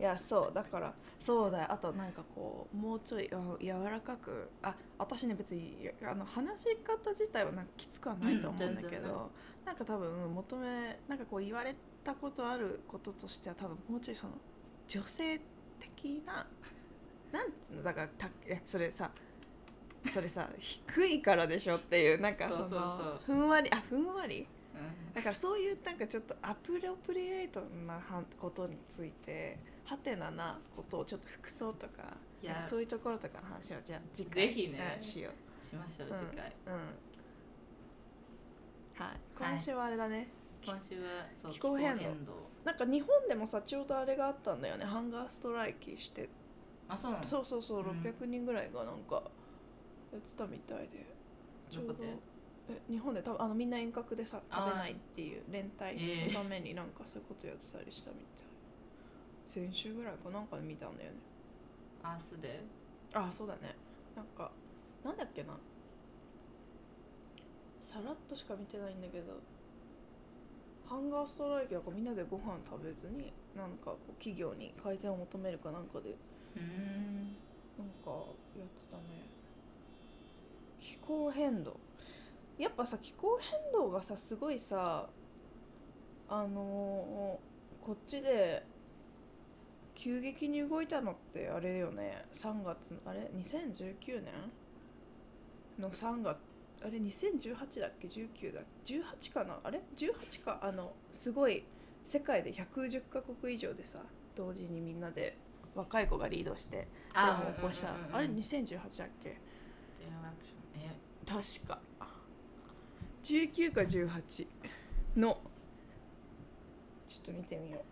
いやそうだからそうだよ。あとなんかこうもうちょいあ柔らかくあ私ね別にあの話し方自体はなんかきつくはないと思うんだけうんなんか多分求めなんかこう言われたことあることとしては多分もうちょいその女性的ななんつうのだからたえそれさそれさ低いからでしょっていうなんかそのそうそうそう。ふんわりあふんわり？だからそういうなんかちょっとアプロプリエイトなはことについてハテナなことをちょっと服装とかいや。そういうところとかの話をじゃあ次回ぜひね。うんしよしましょううん次回、う、うん。はい、今週はあれだね、今週はそう気候変動。動。なんか日本でもさちょうどあれがあったんだよね。ハンガーストライキして。あそうなの？そうそうそううん。600人ぐらいがなんかやってたみたいで。ちょうどえ日本で多分あのみんな遠隔でさ食べないっていう連帯ええのためになんかそういうことやってたりしたみたい、先週ぐらいかなんかで見たんだよね。明日で？ああそうだね。なんかなんだっけな。さらっとしか見てないんだけど。ハンガーストライキだからみんなでご飯食べずになんかこう企業に改善を求めるかなんかで。うん。なんかやってたね。気候変動。やっぱさ気候変動がさすごいさあのーこっちで急激に動いたのってあれよね。3月のあれ？2019年？の3月。あれ？2018だっけ？19だっけ？18かな？あれ？18か。あのすごい世界で110カ国以上でさ同時にみんなで若い子がリードしてでも起こした、あれ？2018だっけ？確か。19か18の。ちょっと見てみよ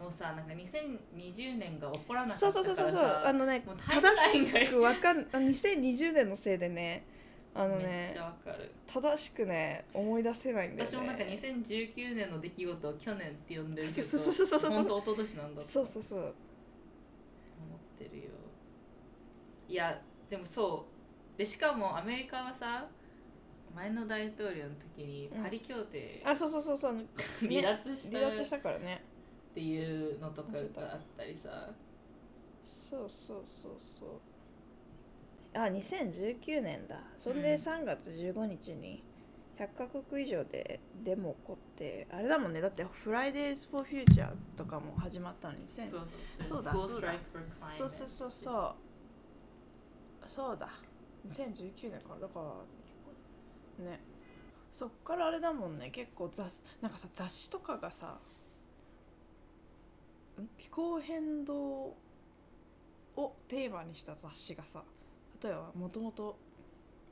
もうさなんか2020年が起こらうなかったからさそうそうそうそうあのねもう正しくわかん あ2020年のせいでね。あのねちゃわかる。正しくね思い出せないんだよね。私もなんか2019年の出来事を去年って呼んでるけどそうそうそうそうそう本当一昨年なんだとそうそうそう思ってるよ。いやでもそう。でしかもアメリカはさ前の大統領の時にパリ協定あそうそうそうそう、離脱した。っ離脱したからねていうのとかがあったりさ。そうそうそうそう。あ2019年だ。そんでうん。3月15日に100カ国以上でデモ起こってあれだもんね。だって「フライデーズ・フォー・フューチャー」とかも始まったのに。2000そうそう。そうそうそうそうそうそう。そうだ。2019年から。だからね。そっからあれだもんね。結構雑なんかさ雑誌とかがさん気候変動をテーマにした雑誌がさ例えばもともと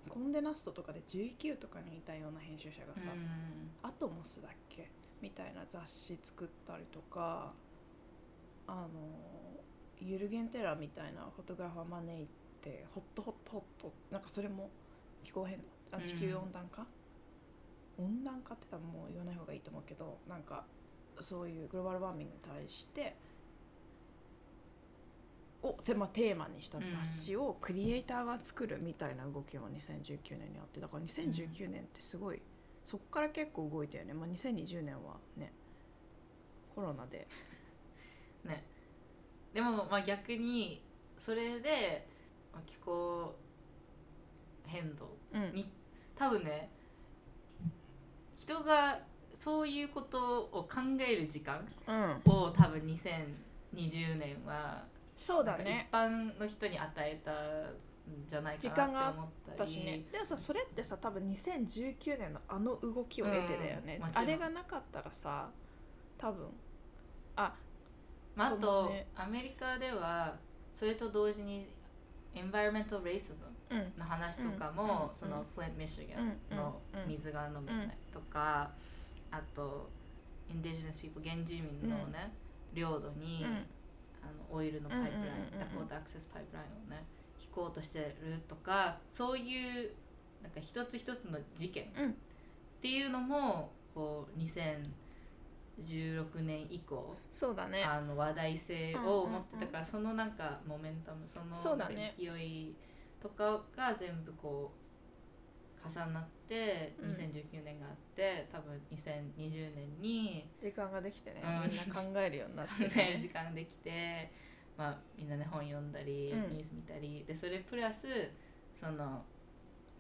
Condé Nast とかで19とかにいたような編集者がさ、 Atmos だっけ？みたいな雑誌作ったりとかあのユルゲン・テラーみたいなフォトグラファー招いてホットホットホットなんかそれも気候変動あ地球温暖化、温暖化って多分もう言わない方がいいと思うけどなんかそういう global warming に対してをテ,、まあ、テーマにした雑誌をクリエイターが作るみたいな動きが2019年にあってだから2019年ってすごい、そっから結構動いたよね、まあ、2020年はねコロナで。ね。でもまあ逆にそれでまあ気候変動うん。に多分ね人がそういうことを考える時間うん。を多分2020年はそうだね。一般の人に与えたんじゃないかなって思ったり。私ね。でもさそれってさ多分2019年のあの動きを得てだよね。うん、あれがなかったらさ多分。あまあ、あと、だね。アメリカではそれと同時にエンバイロメント・レイシズムうん。の話とかも、うん。そのフレント・ミシガンのうん。水が飲めないとか、あとインディジネス・ピープル原住民のね、領土に、うん。あのオイルのパイプライン、ダコータアクセスパイプラインをね引こうとしてるとかそういうなんか一つ一つの事件っうん。ていうのもこう2016年以降そうだね。あの話題性を持ってたから、そのなんかモメンタムその勢いとかが全部こう重なってうん。2019年があって、多分2020年に、時間ができてね、うん。みんな考えるようになってね、時間できて、まあ、みんなね本読んだり、うん。ニュース見たり。でそれプラスその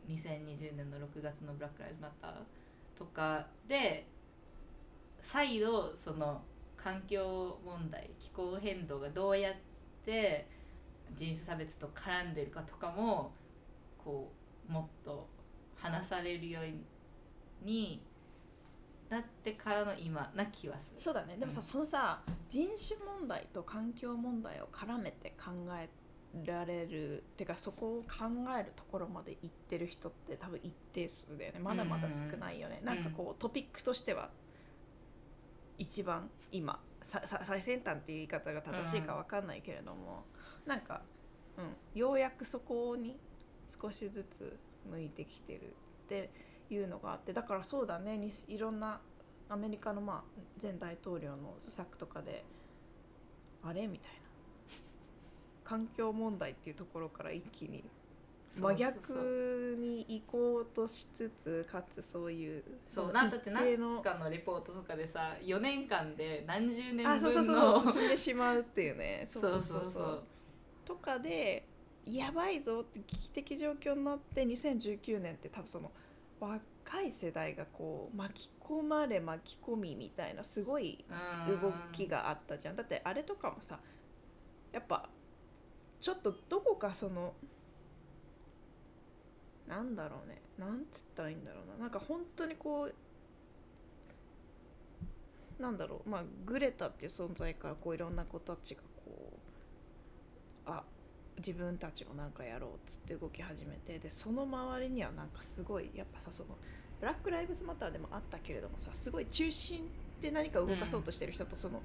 2020年の6月のブラック・ライブ・マターとかで再度その環境問題気候変動がどうやって人種差別と絡んでるかとかもこうもっと話されるようになってからの今な気はする。そうだね。でもさ、うん。そのさ人種問題と環境問題を絡めて考えられるっていうかそこを考えるところまで行ってる人って多分一定数だよね。まだまだ少ないよね、んなんかこうトピックとしては一番今ささ最先端っていう言い方が正しいか分かんないけれども、なんか、うん、ようやくそこに少しずつ向いてきてるっていうのがあってだからそうだね。にいろんなアメリカの、まあ、前大統領の施策とかであれみたいな。環境問題っていうところから一気に真逆に行こうとしつつかつそういうそうのなんだって何かのレポートとかでさ4年間で何十年分の進んでしまうっていうね。そう。そうそうそう。とかでやばいぞって危機的状況になって2019年って多分その若い世代がこう巻き込まれ巻き込みみたいなすごい動きがあったじゃん。だってあれとかもさやっぱちょっとどこかそのなんだろうねなんつったらいいんだろうな。なんか本当にこうなんだろうまあグレタっていう存在からこういろんな子たちがこうあ自分たちもなんかやろうっつって動き始めてでその周りにはなんかすごいやっぱさそのブラック・ライブズ・マターでもあったけれどもさすごい中心で何か動かそうとしてる人とその、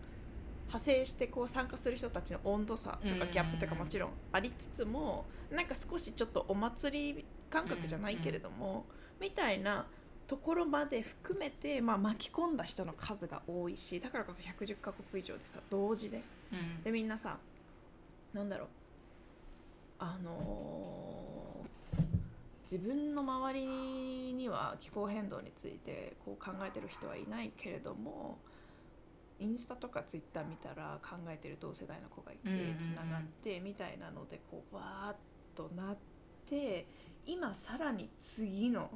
派生してこう参加する人たちの温度差とかギャップとかもちろんありつつもなんか少しちょっとお祭り感覚じゃないけれども、みたいなところまで含めて、まあ、巻き込んだ人の数が多いしだからこそ110カ国以上でさ同時で。うん。でみんなさなんだろうあのー自分の周りには気候変動についてこう考えてる人はいないけれどもインスタとかツイッター見たら考えてる同世代の子がいてつながってみたいなのでこうわーっとなって今さらに次の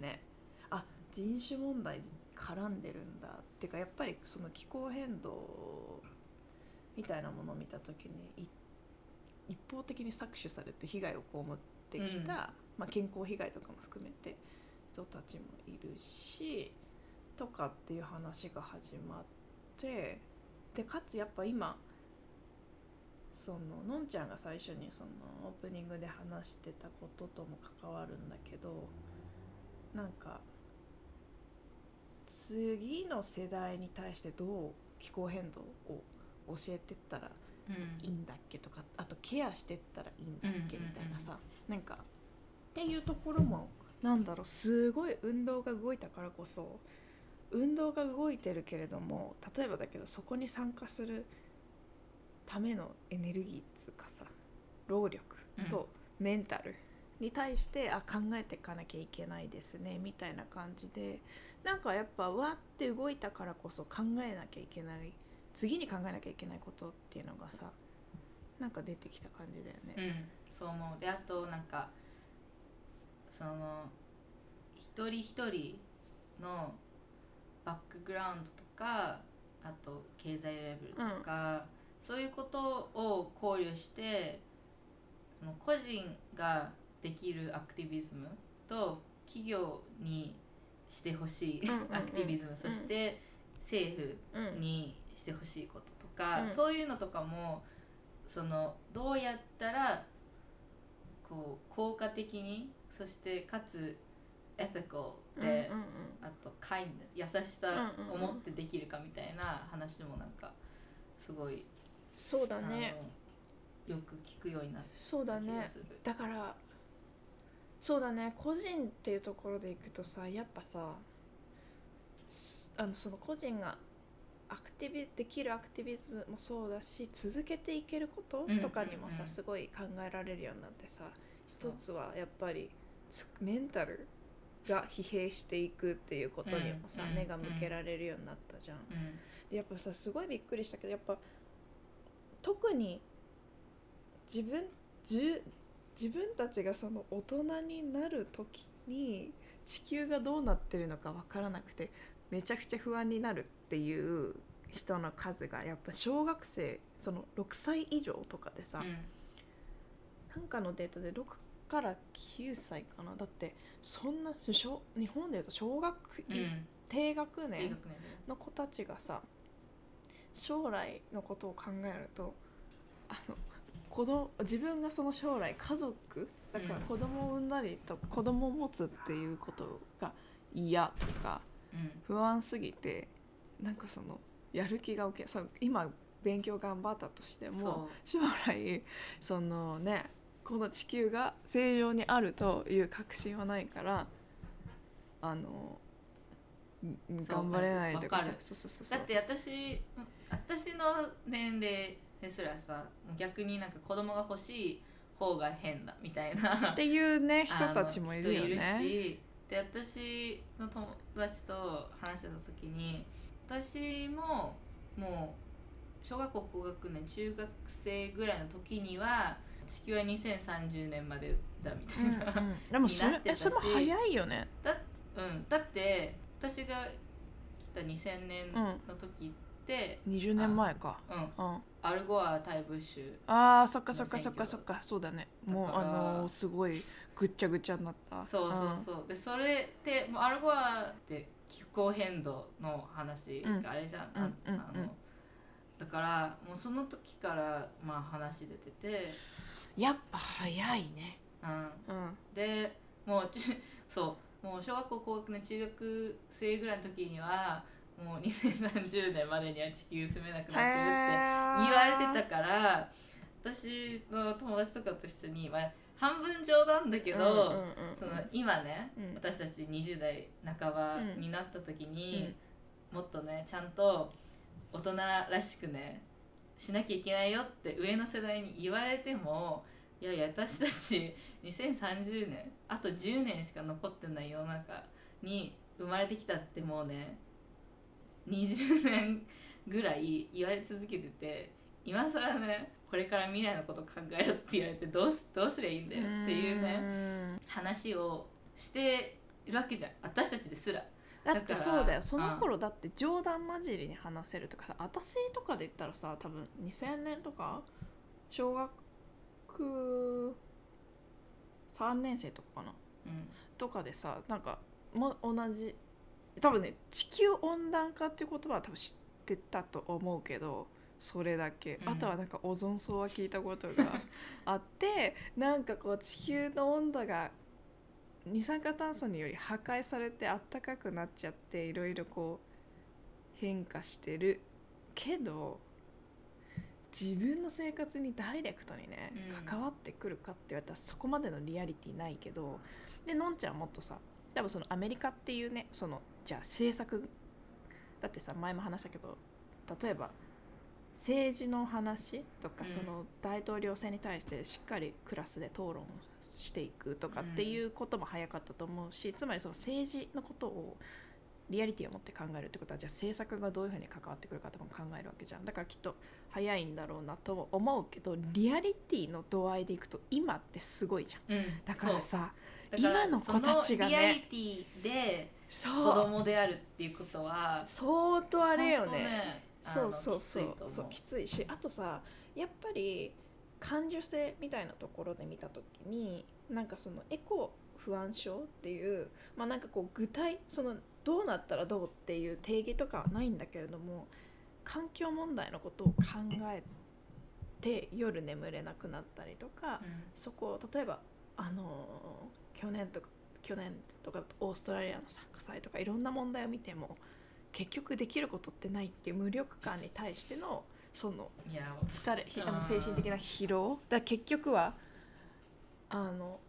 ねあ人種問題絡んでるんだっていうかやっぱりその気候変動みたいなものを見た時にい一方的に搾取されて被害を被っってきた、まあ、健康被害とかも含めて人たちもいるしとかっていう話が始まってでかつやっぱ今そののんちゃんが最初にそのオープニングで話してたこととも関わるんだけどなんか次の世代に対してどう気候変動を教えてったらいいんだっけとかあとケアしてったらいいんだっけみたいなさ。なんかっていうところもなんだろうすごい運動が動いたからこそ運動が動いてるけれども例えばだけどそこに参加するためのエネルギーっつうかさ労力とメンタルに対して、あ考えていかなきゃいけないですねみたいな感じでなんかやっぱわって動いたからこそ考えなきゃいけない次に考えなきゃいけないことっていうのがさなんか出てきた感じだよね。うん。そう思う。であとなんかその一人一人のバックグラウンドとかあと経済レベルとか、そういうことを考慮してその個人ができるアクティビズムと企業にしてほしいうんうんうんアクティビズム、そして政府うんにしてほしいこととか、うん。そういうのとかもそのどうやったらこう効果的にそしてかつエ t コ c で、うんうん。あと kindness 優しさうんうんうん。を持ってできるかみたいな話もなんかすごい、そうだね。よく聞くようになっそうだねた気がする。だからそうだね。個人っていうところでいくとさやっぱさすあのその個人がアクティビできるアクティビズムもそうだし続けていけることうん。とかにもさ、すごい考えられるようになってさ一つはやっぱりつメンタルが疲弊していくっていうことにもさ、目が向けられるようになったじゃん。うん。でやっぱさすごいびっくりしたけどやっぱ特に自分じゅ自分たちがその大人になる時に地球がどうなってるのか分からなくてめちゃくちゃ不安になるっていう人の数がやっぱ小学生その6歳以上とかでさ、なんかのデータで6から9歳かな。だってそんな小日本でいうと小学、うん。低学年の子たちがさ将来のことを考えるとあの子供自分がその将来家族だからうん。子供を産んだりとか子供を持つっていうことが嫌とかうん不安すぎてなんかそのやる気が起きそう今勉強頑張ったとしてもそ将来そのねこの地球が正常にあるという確信はないからあの頑張れないとかさわかる。そうそうそうそう。だって私私の年齢ですらさ逆になんか子供が欲しい方が変だみたいな。っていうね人たちもいるよね。で私の友達と話してた時に私ももう小学校高学年中学生ぐらいの時には地球は2030年までだみたうんいな、うんでもそれそれも早いよね。だうん、だって私が来た2000年の時って、20年前か。うんうん、アルゴア対ブッシュあーそっかそっかそっかそっかそうだね。もうあのーすごいぐっちゃぐちゃになった。そうそうそう、でそれってもうアルゴアって気候変動の話があれじゃん、うんあうんうん。あのだからもうその時からまあ話出てて、うんやっぱ早いね。うん、うん。でもうちそうもう小学校高学年中学生ぐらいの時にはもう2030年までには地球住めなくなってるって言われてたから私の友達とかと一緒に、まあ、半分冗談だけど、うんうんうんその今ね、うん。私たち20代半ばになった時に、もっとねちゃんと大人らしくねしなきゃいけないよって上の世代に言われてもいやいや私たち2030年あと10年しか残ってない世の中に生まれてきたってもうね20年ぐらい言われ続けてて今更ねこれから未来のこと考えろって言われてどうすどうすりゃいいんだよっていうねね。話をしてるわけじゃん。私たちですら。だってそうだよ。その頃だって冗談交じりに話せるとかさ私とかで言ったらさ多分2000年とか小学3年生とかかな。うん。とかでさなんかも同じ多分ね地球温暖化っていう言葉は多分知ってたと思うけどそれだけ、うん。あとはなんかオゾン層は聞いたことが あってなんかこう地球の温度が二酸化炭素により破壊されてあったかくなっちゃっていろいろこう変化してる。けど自分の生活にダイレクトにね、うん。関わってくるかって言われたらそこまでのリアリティないけどでのんちゃんはもっとさ多分そのアメリカっていうねそのじゃあ政策だってさ前も話したけど例えば政治の話とか、うん。その大統領選に対してしっかりクラスで討論していくとかっていうことも早かったと思うし、つまりその政治のことをリアリティを持って考えるってことはじゃあ政策がどういうふうに関わってくるかとかも考えるわけじゃん。だからきっと早いんだろうなとも思うけどリアリティの度合いでいくと今ってすごいじゃん。うん。だからさ今の子たちがねリアリティでそう子供であるっていうことは相当あれよねそうそうそう。そうきつい。しあとさやっぱり感受性みたいなところで見た時になんかそのエコ不安症っていうまあなんかこう具体そのどうなったらどうっていう定義とかはないんだけれども環境問題のことを考えて夜眠れなくなったりとか、うん。そこを例えばあのー去年とか去年とかオーストラリアのさ火災とかいろんな問題を見ても結局できることってないっていう無力感に対してのその疲れひあの精神的な疲労。だ結局はあの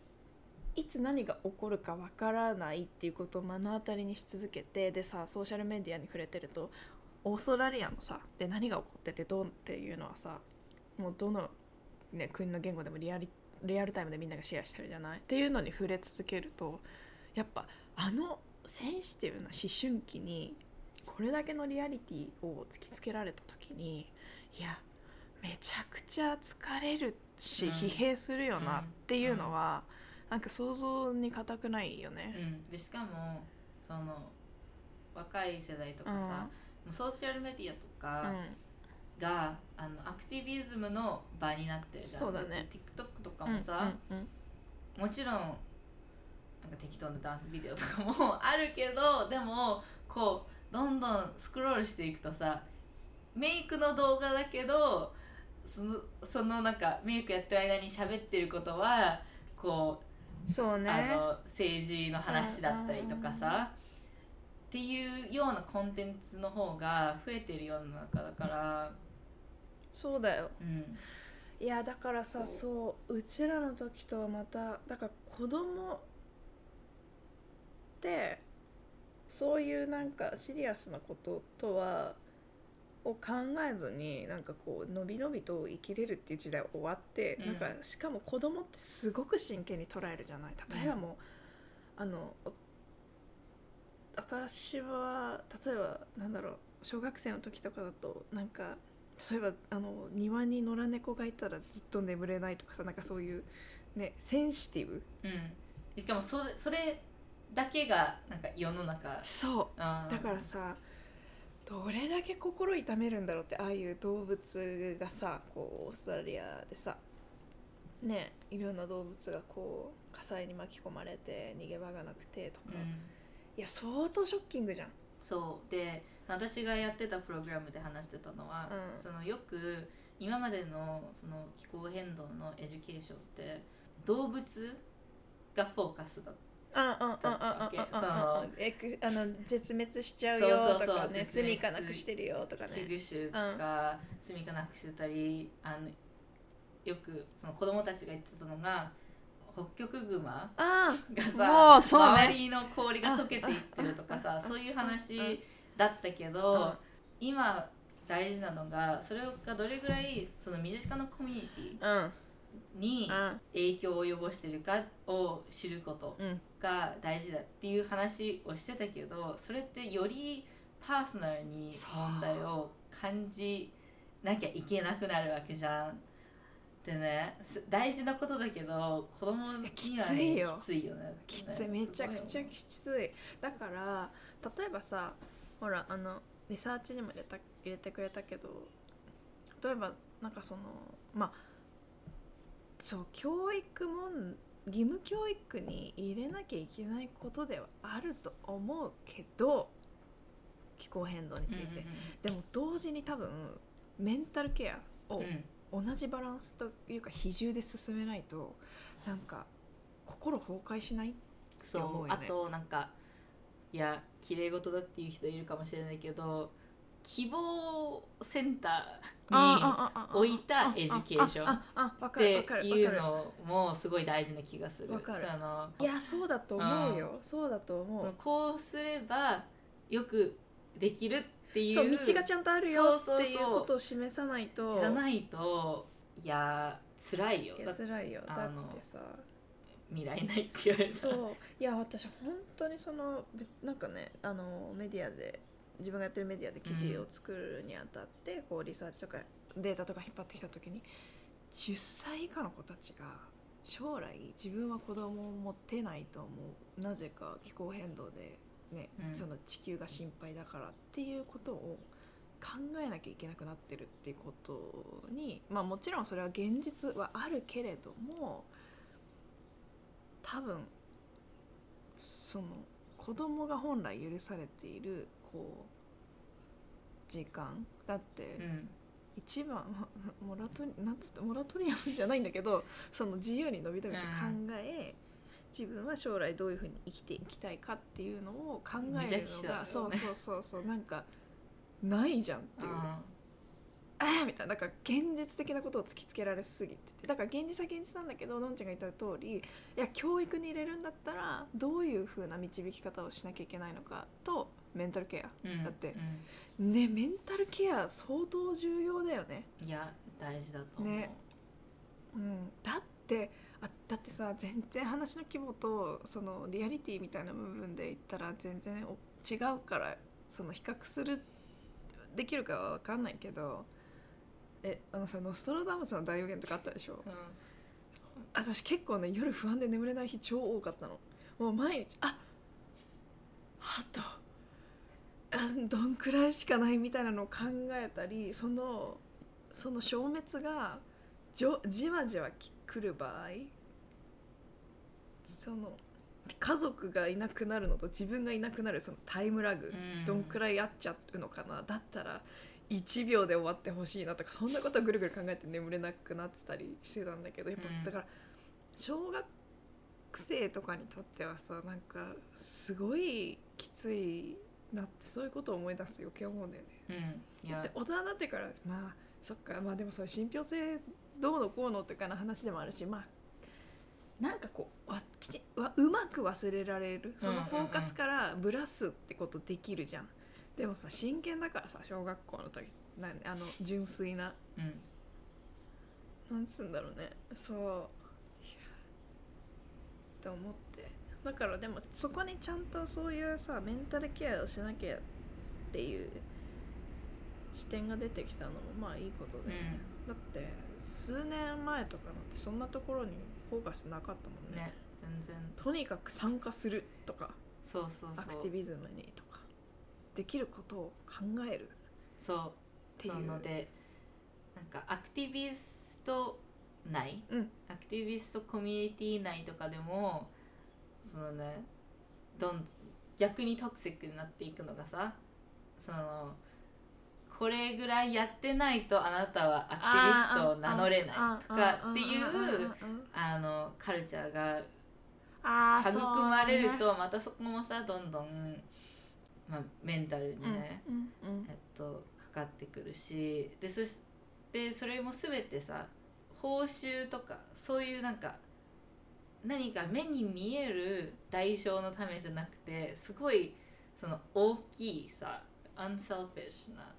いつ何が起こるかわからないっていうことを目の当たりにし続けてでさソーシャルメディアに触れてるとオーストラリアのさで何が起こっててどうっていうのはさもうどの、ね、国の言語でもリアリリアルタイムでみんながシェアしてるじゃない？っていうのに触れ続けるとやっぱあのセンシティブな思春期にこれだけのリアリティを突きつけられた時にいやめちゃくちゃ疲れるし、うん。疲弊するよなうんっていうのは、なんか想像に難くないよね。うん、でしかもその若い世代とかさ、うん。もうソーシャルメディアとうかん。が、あのアクティビズムの場になってるじゃん。そうだね。って TikTok とかもさ、うんうん。もちろんなんか適当なダンスビデオとかもあるけどでもこうどんどんスクロールしていくとさメイクの動画だけどそのそのなんかメイクやってる間に喋ってることはこうそうね。あの政治の話だったりとかさっていうようなコンテンツの方が増えてる世の中だから、そうだよ。うん、いやだからさそううちらの時とはまただから子供ってそういうなんかシリアスなこととはを考えずになんかこうのびのびと生きれるっていう時代は終わって、うん。なんかしかも子供ってすごく真剣に捉えるじゃない。例えばもう、あのお私は例えばなんだろう小学生の時とかだとなんか例えばあの庭に野良猫がいたらずっと眠れないとかさなんかそういうねセンシティブうん、しかもそれそれだけがなんか世の中。そう。だからさどれだけ心痛めるんだろうってああいう動物がさこうオーストラリアでさねいろんな動物がこう火災に巻き込まれて逃げ場がなくてとか、うん。いや相当ショッキングじゃん。そう。で私がやってたプログラムで話してたのは、うん。そのよく今までのその気候変動の education って動物がフォーカスだっああああああああえくあの絶滅しちゃうよそうそうそうとかね住みかなくしてるよとか、ね危惧種とか住みかなくしてたりあのよくその子供たちが言ってたのが北極熊がさ、周りの氷が溶けていってるとかさそういう話だったけど、今大事なのがそれがどれぐらいその身近なコミュニテあうんィにうん。影響を及ぼしてるかを知ることうん。が大事だっていう話をしてたけどそれってよりパーソナルに問題を感じなきゃいけなくなるわけじゃん。でねす大事なことだけど子供には、ね、きついよ。きついよね。きついめちゃくちゃきつい。だから例えばさほらあのリサーチにも入れた入れてくれたけど例えばなんかそのまあそう教育問義務教育に入れなきゃいけないことではあると思うけど気候変動について、でも同時に多分メンタルケアをうん。同じバランスというか比重で進めないとなんか心崩壊しないそうって思うよね。あとなんかいや綺麗事だっていう人いるかもしれないけど希望センターに置いた education っていうのもすごい大事な気がする。そのいやそうだと思うよ、そうだと思う。こうすればよくできるっていうそう道がちゃんとあるよっていうことを示さないと。じゃないといや辛いよ。い辛いよ。だってさ。未来ないって言われた。らそう。いや私本当にそのべなんかねあのメディアで自分がやってるメディアで記事を作るにあたって、こうリサーチとかデータとか引っ張ってきた時に10歳以下の子たちが将来自分は子供を持ってないと思う。なぜか気候変動で、ねうん。その地球が心配だからっていうことを考えなきゃいけなくなってるっていうことにまあもちろんそれは現実はあるけれども多分その子供が本来許されているこう時間？だってうん。一番 モラトリなんつってモラトリアムじゃないんだけどその自由に伸び伸びと考え、自分は将来どういうふうに生きていきたいかっていうのを考無えるのが、ね。そうそうそうそうなんかないじゃんっていう。あーみたいな。だから現実的なことを突きつけられすぎてて。だから現実は現実なんだけどのんちゃんが言った通りいや教育に入れるんだったらどういう風な導き方をしなきゃいけないのかとメンタルケアうんだって。うねメンタルケア相当重要だよね。んいや大事だと思う、ね。うん、だってあだってさ全然話の規模とそのリアリティみたいな部分で言ったら全然お違うからその比較するできるかは分かんないけどえあのさノストラダムスの大予言とかあったでしょ？うん。私結構ね夜不安で眠れない日超多かったのもう毎日ああとあ どんくらいしかないみたいなのを考えたりそのその消滅がじょじわじわき来る場合その家族がいなくなるのと自分がいなくなるそのタイムラグ、うん。どんくらいあっちゃうのかなだったら1秒で終わってほしいなとかそんなことをぐるぐる考えて眠れなくなってたりしてたんだけどやっぱ、うん。だから小学生とかにとってはさなんかすごいきついなってそういうことを思い出すと余計思うんだよね。うん。いや。で大人になってからまあそっかまあでもそれ信憑性どうのこうのとかの話でもあるしまあなんかこうわきちわうまく忘れられるそのフォーカスからブラすってことできるじゃん。でもさ真剣だからさ小学校の時なんあの純粋な。うん。なんつうんだろうね。そう。いや。って思ってだからでもそこにちゃんとそういうさメンタルケアをしなきゃっていう視点が出てきたのもまあいいことだよね、だって数年前とかなんてそんなところにフォーカスなかったもんね。ね全然。とにかく参加するとかそうそう。アクティビズムにとかできることを考える。そう。っていう。そのでなんかアクティビスト内、うん。アクティビストコミュニティ内とかでもそのねどん逆にトクシックになっていくのがさそのこれぐらいやってないとあなたはアクティビストを名乗れないとかっていうあのカルチャーが育まれるとまたそこもさどんどん、まあ、メンタルにだねえっと、かかってくるしでそしてそれも全てさ報酬とかそういうなんか何か目に見える代償のためじゃなくてすごいその大きいさ unselfish な。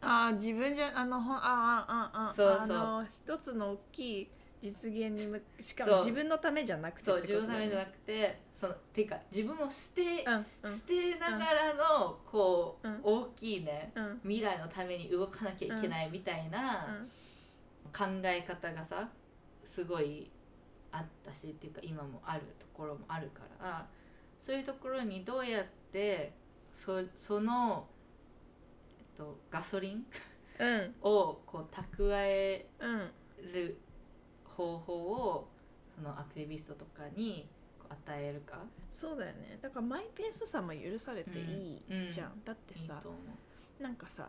ああ自分じゃあのほんあああああそうそう。あの一つの大きい実現にむしかも自分のためじゃなくてそう自分のためじゃなくてそのていうか自分を捨て、うん。捨てながらのこう、うん。大きいねうん。うん未来のために動かなきゃいけないみたいな考え方がさすごいあったしっていうか今もあるところもあるからそういうところにどうやってそその、えっと、ガソリン？うん。をこう蓄えうんる方法をそのアクティビストとかにこう与えるか？そうだよね。だからマイペースさも許されていいじゃん、だってさいなんかさ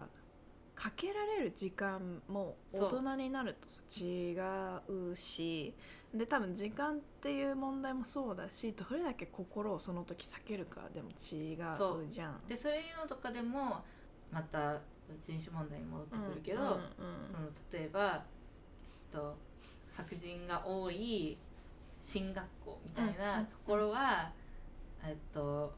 かけられる時間も大人になるとさ違うしで多分時間っていう問題もそうだしどれだけ心をその時避けるかでも違うそう。じゃん。でそういうのとかでもまた人種問題に戻ってくるけど、うんうんその例えば、えっと、白人が多い進学校みたいうんうんなところは、えっと、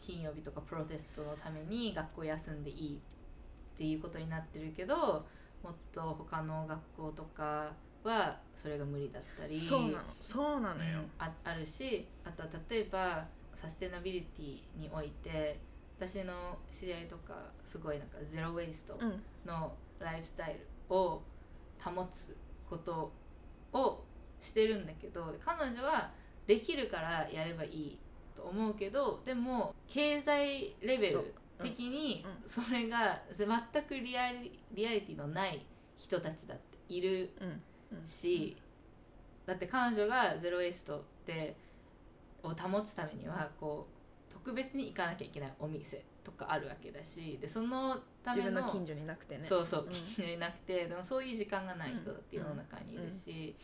金曜日とかプロテストのために学校休んでいいっていうことになってるけどもっと他の学校とかはそれが無理だったりそうなのそうなのよ。うんああるしあとは例えばサステナビリティにおいて私の知り合いとかすごいなんかゼロ・ウェイストうんのライフスタイルを保つことをしてるんだけど彼女はできるからやればいいと思うけどでも経済レベル的にそれが全くリアリリアリティのない人たちだっている。うんし、だって彼女がゼロエイストでを保つためにはこう特別に行かなきゃいけないお店とかあるわけだしでそのた自めの分の近所になくてね。そうそううん。近所になくてでもそういう時間がない人だって世の中にいるし、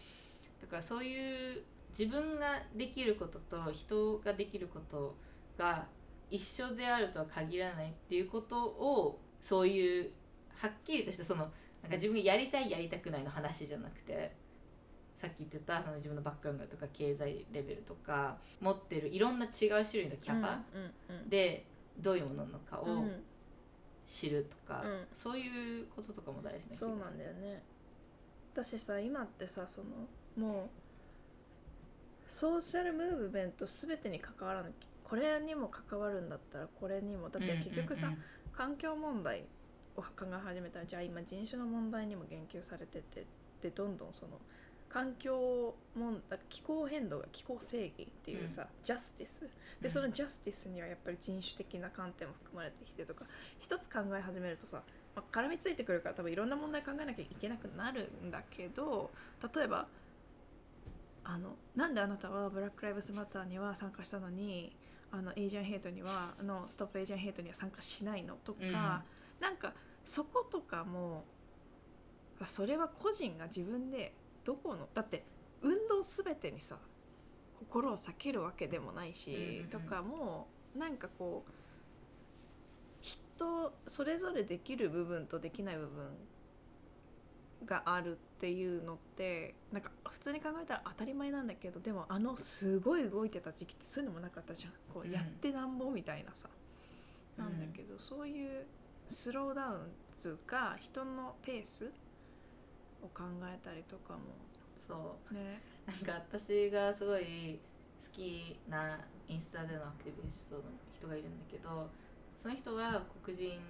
だからそういう自分ができることと人ができることが一緒であるとは限らないっていうことをそういうはっきりとしたそのなんか自分がやりたいやりたくないの話じゃなくてさっき言ってたその自分のバックグラウンドとか経済レベルとか持ってるいろんな違う種類のキャパうんうんでどういうものなのかをうん。うん知るとか、うん。そういうこととかも大事な気がする。そうなんだよね。私さ今ってさそのもうソーシャルムーブメント全てに関わらなきゃこれにも関わるんだったらこれにもだって結局さ、うんうん。環境問題を考え始めたらじゃあ今人種の問題にも言及されててでどんどんその環境問題気候変動が気候正義っていうさ、 justice でその justice にはやっぱり人種的な観点も含まれてきてとか一つ考え始めるとさ、まあ、絡みついてくるから多分いろんな問題考えなきゃいけなくなるんだけど例えばあのなんであなたは Black Lives Matter には参加したのにあの Asian Hate にはあの Stop Asian Hate には参加しないのとか、うん。なんかそことかもあそれは個人が自分でどこのだって運動全てにさ心を避けるわけでもないし、とかもなんかこう人それぞれできる部分とできない部分があるっていうのってなんか普通に考えたら当たり前なんだけどでもあのすごい動いてた時期ってそういうのもなかったじゃん。こううん。やってなんぼみたいなさ、うんなんだけどそういうスローダウンつうか人のペースを考えたりとかも。そう。ね。なんか私がすごい好きなインスタでのアクティビストの人がいるんだけどその人は黒人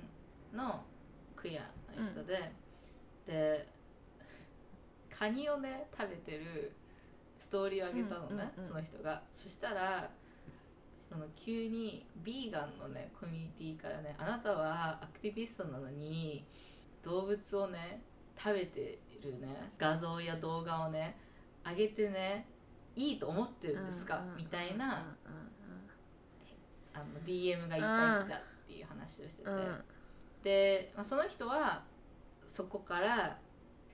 のクイアな人で、でカニをね食べてるストーリーをあげたのね、うんうんうん。その人が。そしたらその急にビーガンのねコミュニティからねあなたはアクティビストなのに動物をね食べてるね画像や動画をね上げてねいいと思ってるんですか、みたいなあの DM がいっぱい来たっていう話をしてて、で、まあ、その人はそこから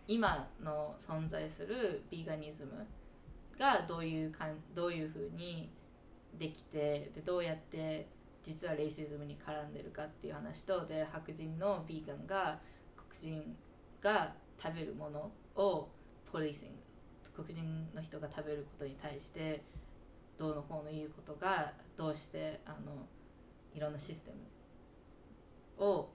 今の存在するビーガニズムがどういうかんどういうふうにできてでどうやって実はレイシズムに絡んでるかっていう話とで白人のビーガンが黒人が食べるものをポリシング黒人の人が食べることに対してどうのこうの言うことがどうしてあのいろんなシステムを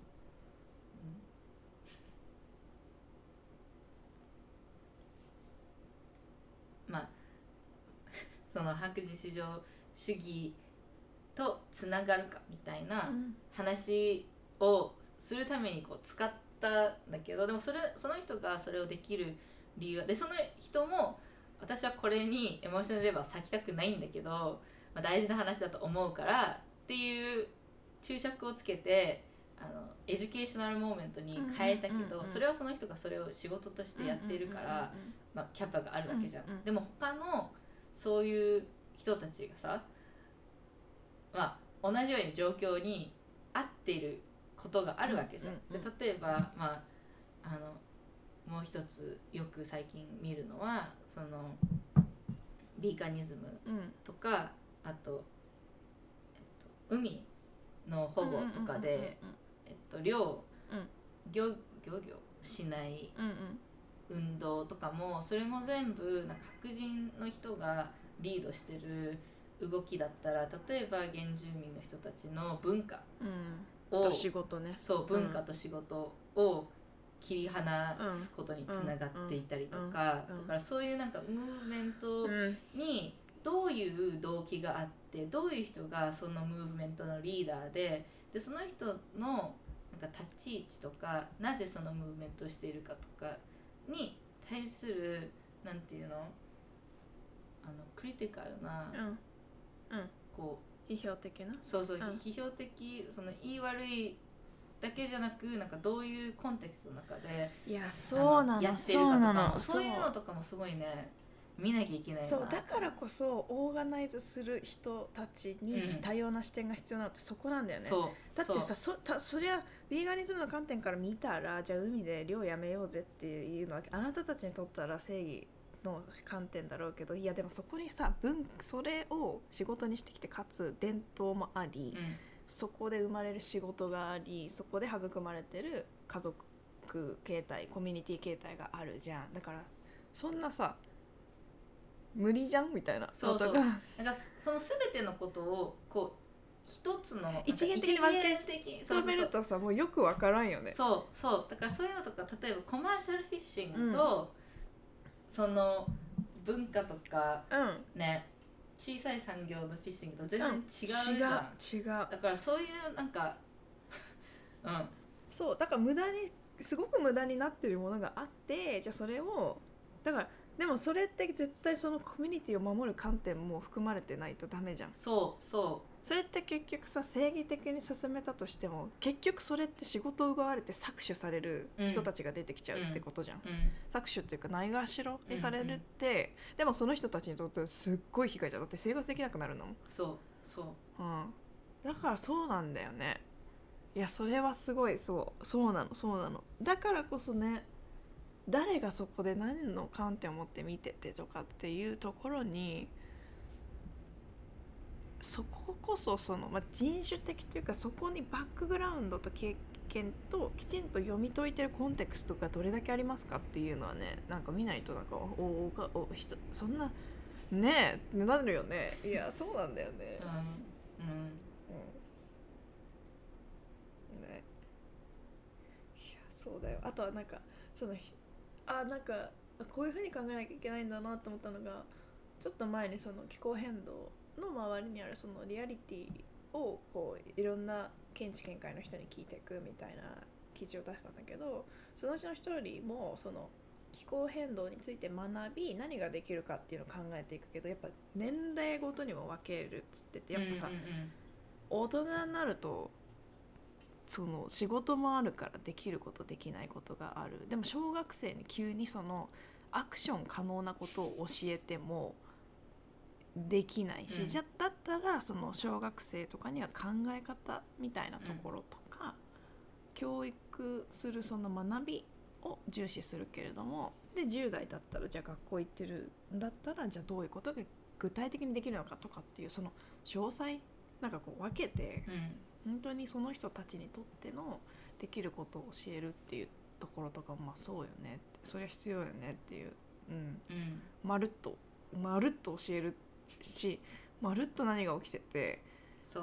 まあ その白人至上主義とつながるかみたいな話をするためにこう使ったんだけどでもそれその人がそれをできる理由はでその人も私はこれに emotional labor を割きたくないんだけど、まあ、大事な話だと思うからっていう注釈をつけてあの educational moment に変えたけど、それはその人がそれを仕事としてやっているから、まあ、キャパがあるわけじゃん。でも他のそういう人たちがさ、まあ、同じように状況に合っていることがあるわけじゃん。うんうん。うんで例えば、まあ、あのもう一つよく最近見るのはそのビーカニズムうん。うんとかあと、えっと、海の保護とかで、えっと、漁、うん。漁漁業しない運動とかもそれも全部なんか白人の人がリードしてる動きだったら例えば原住民の人たちの文化うん。仕事ね。そう文化と仕事を切り離すことにつながっていたりとか、だからそういうなんかムーブメントうん。にどういう動機があってどういう人がそのムーブメントのリーダーででその人のなんか立ち位置とかなぜそのムーブメントをしているかとかに対するなんていうの？あのクリティカルなうん。こう批評的な？そうそう、うん。批評的その言い悪いだけじゃなくなんかどういうコンテクストの中でいやそうなあやのってるかとそうなかの。そういうのとかもすごいね見なきゃいけないな。そうだからこそオーガナイズする人たちにうん多様な視点が必要なのってそこなんだよね、そうだってさそたそりゃビーガニズムの観点から見たらじゃあ海で漁やめようぜっていうのはあなたたちにとったら正義の観点だろうけどいやでもそこにさ文それを仕事にしてきてかつ伝統もあり、うん。そこで生まれる仕事がありそこで育まれてる家族形態コミュニティ形態があるじゃん。だからそんなさ無理じゃんみたいなそうそう。ことが。なんかその全てのことをこう一つの一元的に分け一元的にそうそうそう止めるとさもうよくわからんよね。そうそう。だからそういうのとか例えばコマーシャルフィッシングと、その文化とかうん。ね小さい産業のフィッシングと全然違うじゃん、違う違う。だからそういうなんか うん。そうだから無駄にすごく無駄になってるものがあってじゃあそれをだからでもそれって絶対そのコミュニティを守る観点も含まれてないとダメじゃん。そうそそれって結局さ正義的に進めたとしても結局それって仕事を奪われて搾取される人たちが出てきちゃうってことじゃん、ううん。搾取っていうかないがしろにされるって、でもその人たちにとってはすっごい被害じゃんだって生活できなくなるの？そうそう。うん、だからそうなんだよね。いやそれはすごいそう。そうなのそうなの。だからこそね誰がそこで何の観点を持って見ててとかっていうところにそここそその、まあ、人種的というかそこにバックグラウンドと経験ときちんと読み解いてるコンテクストがどれだけありますかっていうのはねなんか見ないとなんかおおおお人そんなねえなるよね。いやそうなんだよね。うんうん。うん。ね。いやそうだよ。あとはなんかそのひあなんかあこういうふうに考えなきゃいけないんだなと思ったのがちょっと前にその気候変動の周りにあるそのリアリティをこういろんな見地見解の人に聞いていくみたいな記事を出したんだけどそのうちの一人もその気候変動について学び何ができるかっていうのを考えていくけどやっぱ年齢ごとにも分けるっつっててやっぱさ、大人になるとその仕事もあるからできることできないことがある。でも小学生に急にそのアクション可能なことを教えてもできないし、うん。じゃだったらその小学生とかには考え方みたいなところとか、教育するその学びを重視するけれどもで10代だったらじゃあ学校行ってるんだったらじゃあどういうことが具体的にできるのかとかっていうその詳細なんかこう分けてうん。本当にその人たちにとってのできることを教えるっていうところとかもまあそうよねそれは必要よねっていう、うん、うん。まるっとまるっと教えるしまるっと何が起きてて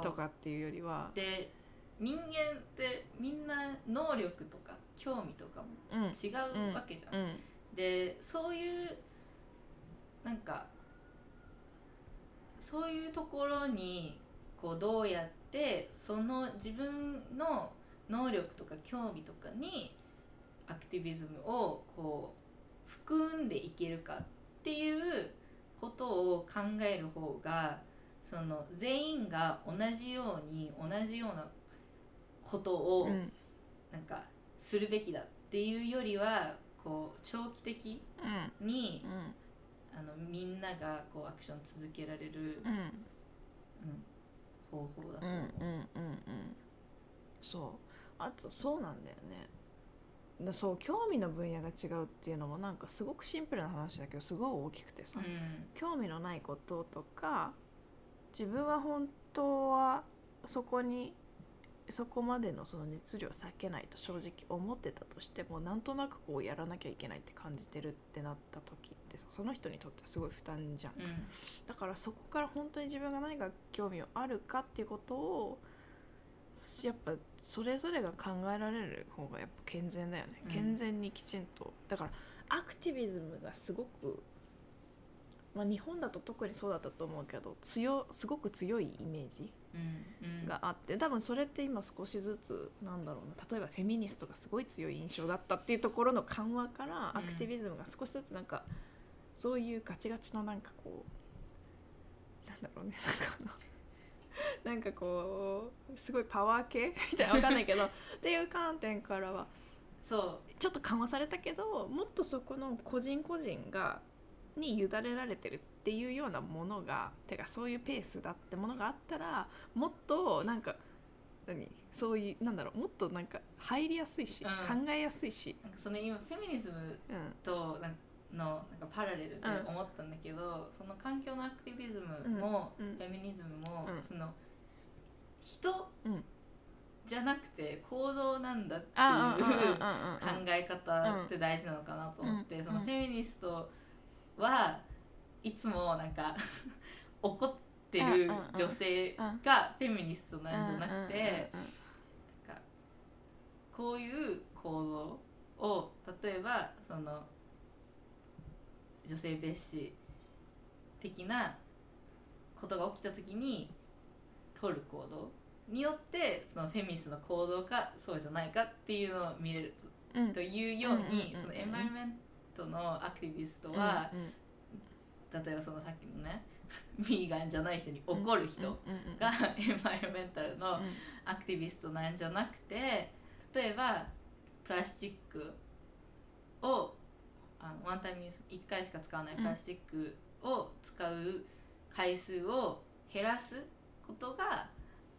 とかっていうよりは、で人間ってみんな能力とか興味とかもうん。違うわけじゃん、うん。でそういうなんかそういうところにこうどうやってその自分の能力とか興味とかにアクティビズムをこう含んでいけるかっていうことを考える方がその全員が同じように同じようなことをうん。なんかするべきだっていうよりはこう長期的うん。にうん。あのみんながこうアクション続けられる、うん。うん方法だと思う。うんうんうんうん。そう。あとそうなんだよねだそう興味の分野が違うっていうのもなんかすごくシンプルな話だけどすごい大きくてさ、うん。興味のないこととか自分は本当はそこにそこまでのその熱量を避けないと正直思ってたとしてもなんとなくこうやらなきゃいけないって感じてるってなった時ってさその人にとってはすごい負担じゃん。うん。だからそこから本当に自分が何が興味あるかっていうことをやっぱそれぞれが考えられる方がやっぱ健全だよね、うん。健全にきちんと。だからアクティビズムがすごく、まあ、日本だと特にそうだったと思うけど強すごく強いイメージうんうん。があって多分それって今少しずつなんだろうな例えばフェミニストがすごい強い印象だったっていうところの緩和からうん。アクティビズムが少しずつなんかそういうガチガチのなんかこうなんだろうねなんか なんかこうすごいパワー系？みたいなわかんないけど。っていう観点からは。そちょっと緩和されたけどもっとそこの個人個人がに委ねられてるっていうようなものがてかそういうペースだってものがあったらもっとなんか何？そういうなんだろうもっとなんか入りやすいし、うん。考えやすいし、うなんかその今フェミニズムうん。となんのなんかパラレルでうん。思ったんだけど、その環境のアクティビズムも、フェミニズムも、うん。その人うん。じゃなくて行動なんだっていうあ考え方って大事なのかなと思って、うん。そのフェミニストはいつもなんか 怒ってる女性がフェミニストなんじゃなくて、こういう行動を例えばその女性蔑視的なことが起きた時に取る行動によってそのフェミニストの行動かそうじゃないかっていうのを見れるとうん。というようにうんうんうんうんそのエンバイロメントのアクティビストは、例えばそのさっきのね ビーガンじゃない人に怒る人がエンバイロメンタルのアクティビストなんじゃなくて例えばプラスチックをあのワンタイムユース1回しか使わないプラスチックを使う回数を減らすことが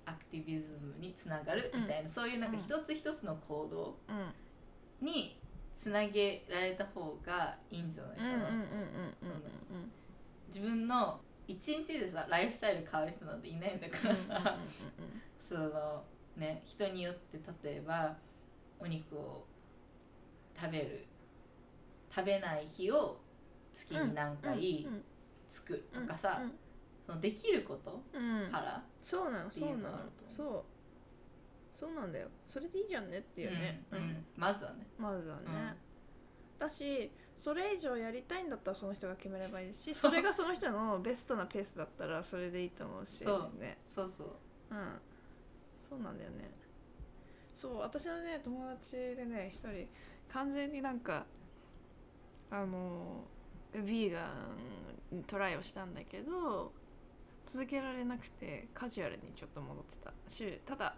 アクティビズムにつながるみたいな、そういうなんか一つ一つの行動につなげられた方がいいんじゃないかな、自分の一日でさライフスタイル変わる人なんていないんだからさ、そのね人によって例えばお肉を食べる食べない日を月に何回作るとかさ、そのできることから、そうなのそうなの。そう。そうなんだよ。それでいいじゃんねっていうね、うんうん。まずはね。まずはね、うん。だしそれ以上やりたいんだったらその人が決めればいいしそれがその人のベストなペースだったらそれでいいと思うし。そう。ね。そうそう。うん。そうなんだよね。そう私のね友達でね一人完全になんかあのビーガンにトライをしたんだけど続けられなくてカジュアルにちょっと戻ってた。週ただ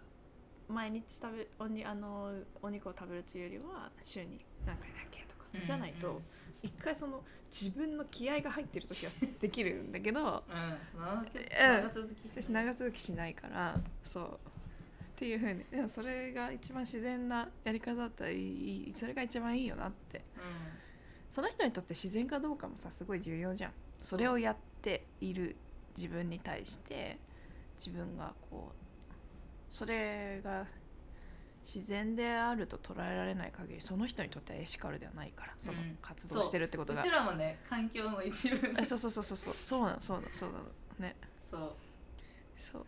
毎日食べおにあのお肉を食べるというよりは週に何回だけとか、うんじゃないと一回その自分の気合が入ってる時はできるんだけどうん。長続きし私ない。長続きしないからそう。っていうふうにでもそれが一番自然なやり方だったらいいそれが一番いいよなってその人にとって自然かどうかもさすごい重要じゃん。それをやっている自分に対して自分がこうそれが自然であると捉えられない限りその人にとってはエシカルではないからそのうん。活動してるってことが、うちらもね環境の一部。え そうそうそうそうそう。そうなのそうなのそうなの。ね。そう。そう。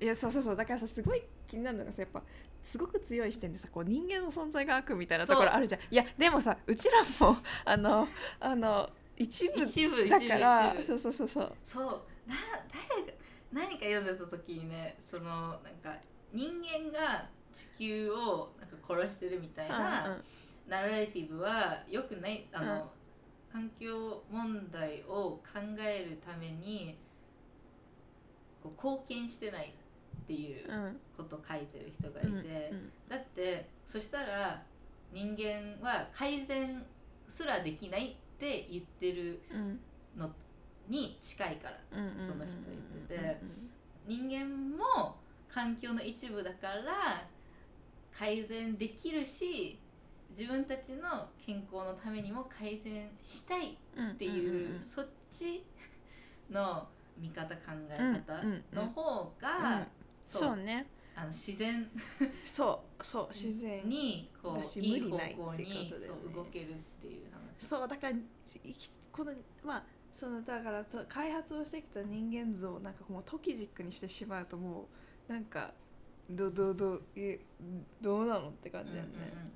いやそうそうそう。だからさすごい気になるのがさやっぱすごく強い視点でさこう人間の存在が悪みたいなところあるじゃん。いやでもさうちらも あのあの一部だからそうそうそうそう。そう。な誰が何か読んでた時にねそのなんか人間が地球をなんか殺してるみたいなナラティブはよくないあの、環境問題を考えるためにこう貢献してないっていううんことを書いてる人がいて、うんだってそしたら人間は改善すらできないって言ってるうんのに近いからその人言ってて人間も環境の一部だから改善できるし自分たちの健康のためにも改善したいっていう、そっちの見方考え方の方が、そう。ね。あの自然。そうそう 自然。にこういい方無理ないって向にねそう動けるっていう話。そうだからこのまあそのだからそう開発をしてきた人間像をなんかもうトキジックにしてしまうともうなんかどどどえどうなのって感じだよね、うんうんうん。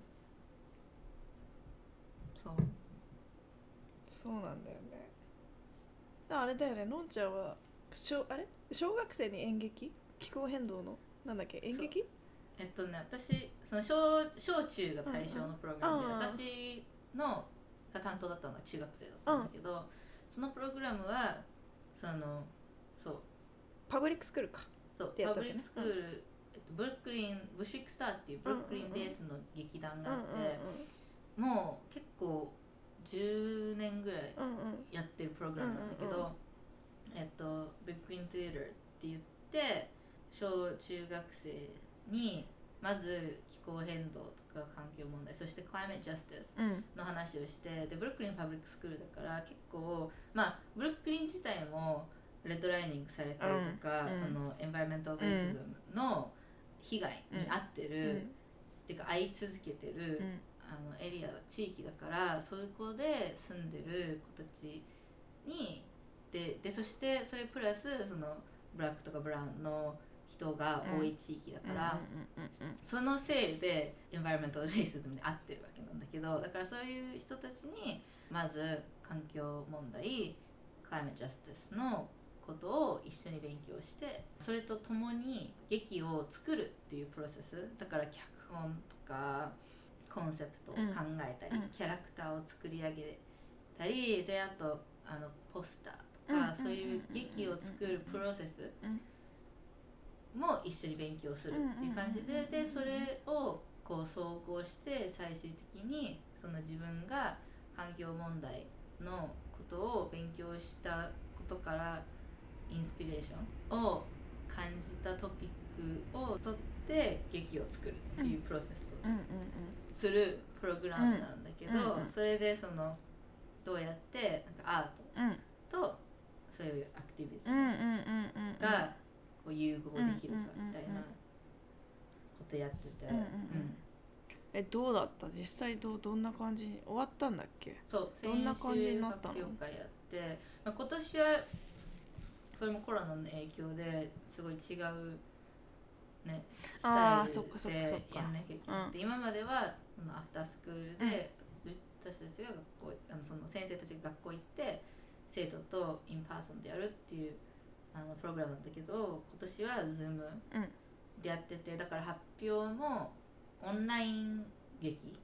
そう。そうなんだよね。ああれだよね。のんちゃんは小あれ？小学生に演劇？気候変動のなんだっけ演劇？えっとね私その小小中が対象のプログラムで、うんうん。私のが担当だったのは中学生だったんだけど、そのプログラムはそのそう。パブリックスクールか。そうパブリックスクール、えっとブルックリンブッシックスターっていうブルックリンベースの劇団があって、もう結構10年ぐらいやってるプログラムなんだけど、えっとブックリン・テーターって言って小中学生にまず気候変動とか環境問題そして climate justice うんの話をしてでブルックリンパブリックスクールだから結構まあブルックリン自体もレッドライニングされたりとか、うん。うんそのエンバイメント・レイシズムの被害に遭ってる、っていうか遭い続けてる、うん。あのエリア地域だからそういう子で住んでる子たちにででそしてそれプラスそのブラックとかブラウンの人が多い地域だから、そのせいでエンバイロメントレイシズムに合ってるわけなんだけどだからそういう人たちにまず環境問題クライメジャスティスのことを一緒に勉強してそれとともに劇を作るっていうプロセスだから脚本とかコンセプトを考えたり、うん。キャラクターを作り上げたりであとあのポスターとか、うんそういう劇を作るプロセスうんも一緒に勉強するっていう感じで、うんでそれをこう総合して最終的にその自分が環境問題のことを勉強したことからインスピレーションを感じたトピックを取って劇を作るっていうプロセスを。するプログラムなん。だけど、それでそのどうやってなんかアートとそういうアクティビズムがこう融合できるかみたいうんうんうんうんなことやってて、うんうんうんえどうだった？実際どうどんな感じ？に終わったんだっけ？そうどんな感じになったの？先週発表会やって、まあ、今年はそれもコロナの影響ですごい違うねスタイあーそっかそっルでかそっか。やんなきゃいけなくて、今まではその after school で、私たちが学校あのその先生たちが学校行って生徒と in person でやるっていうあのプログラムなんだけど今年は Zoom うん。でやっててだから発表もオンライン劇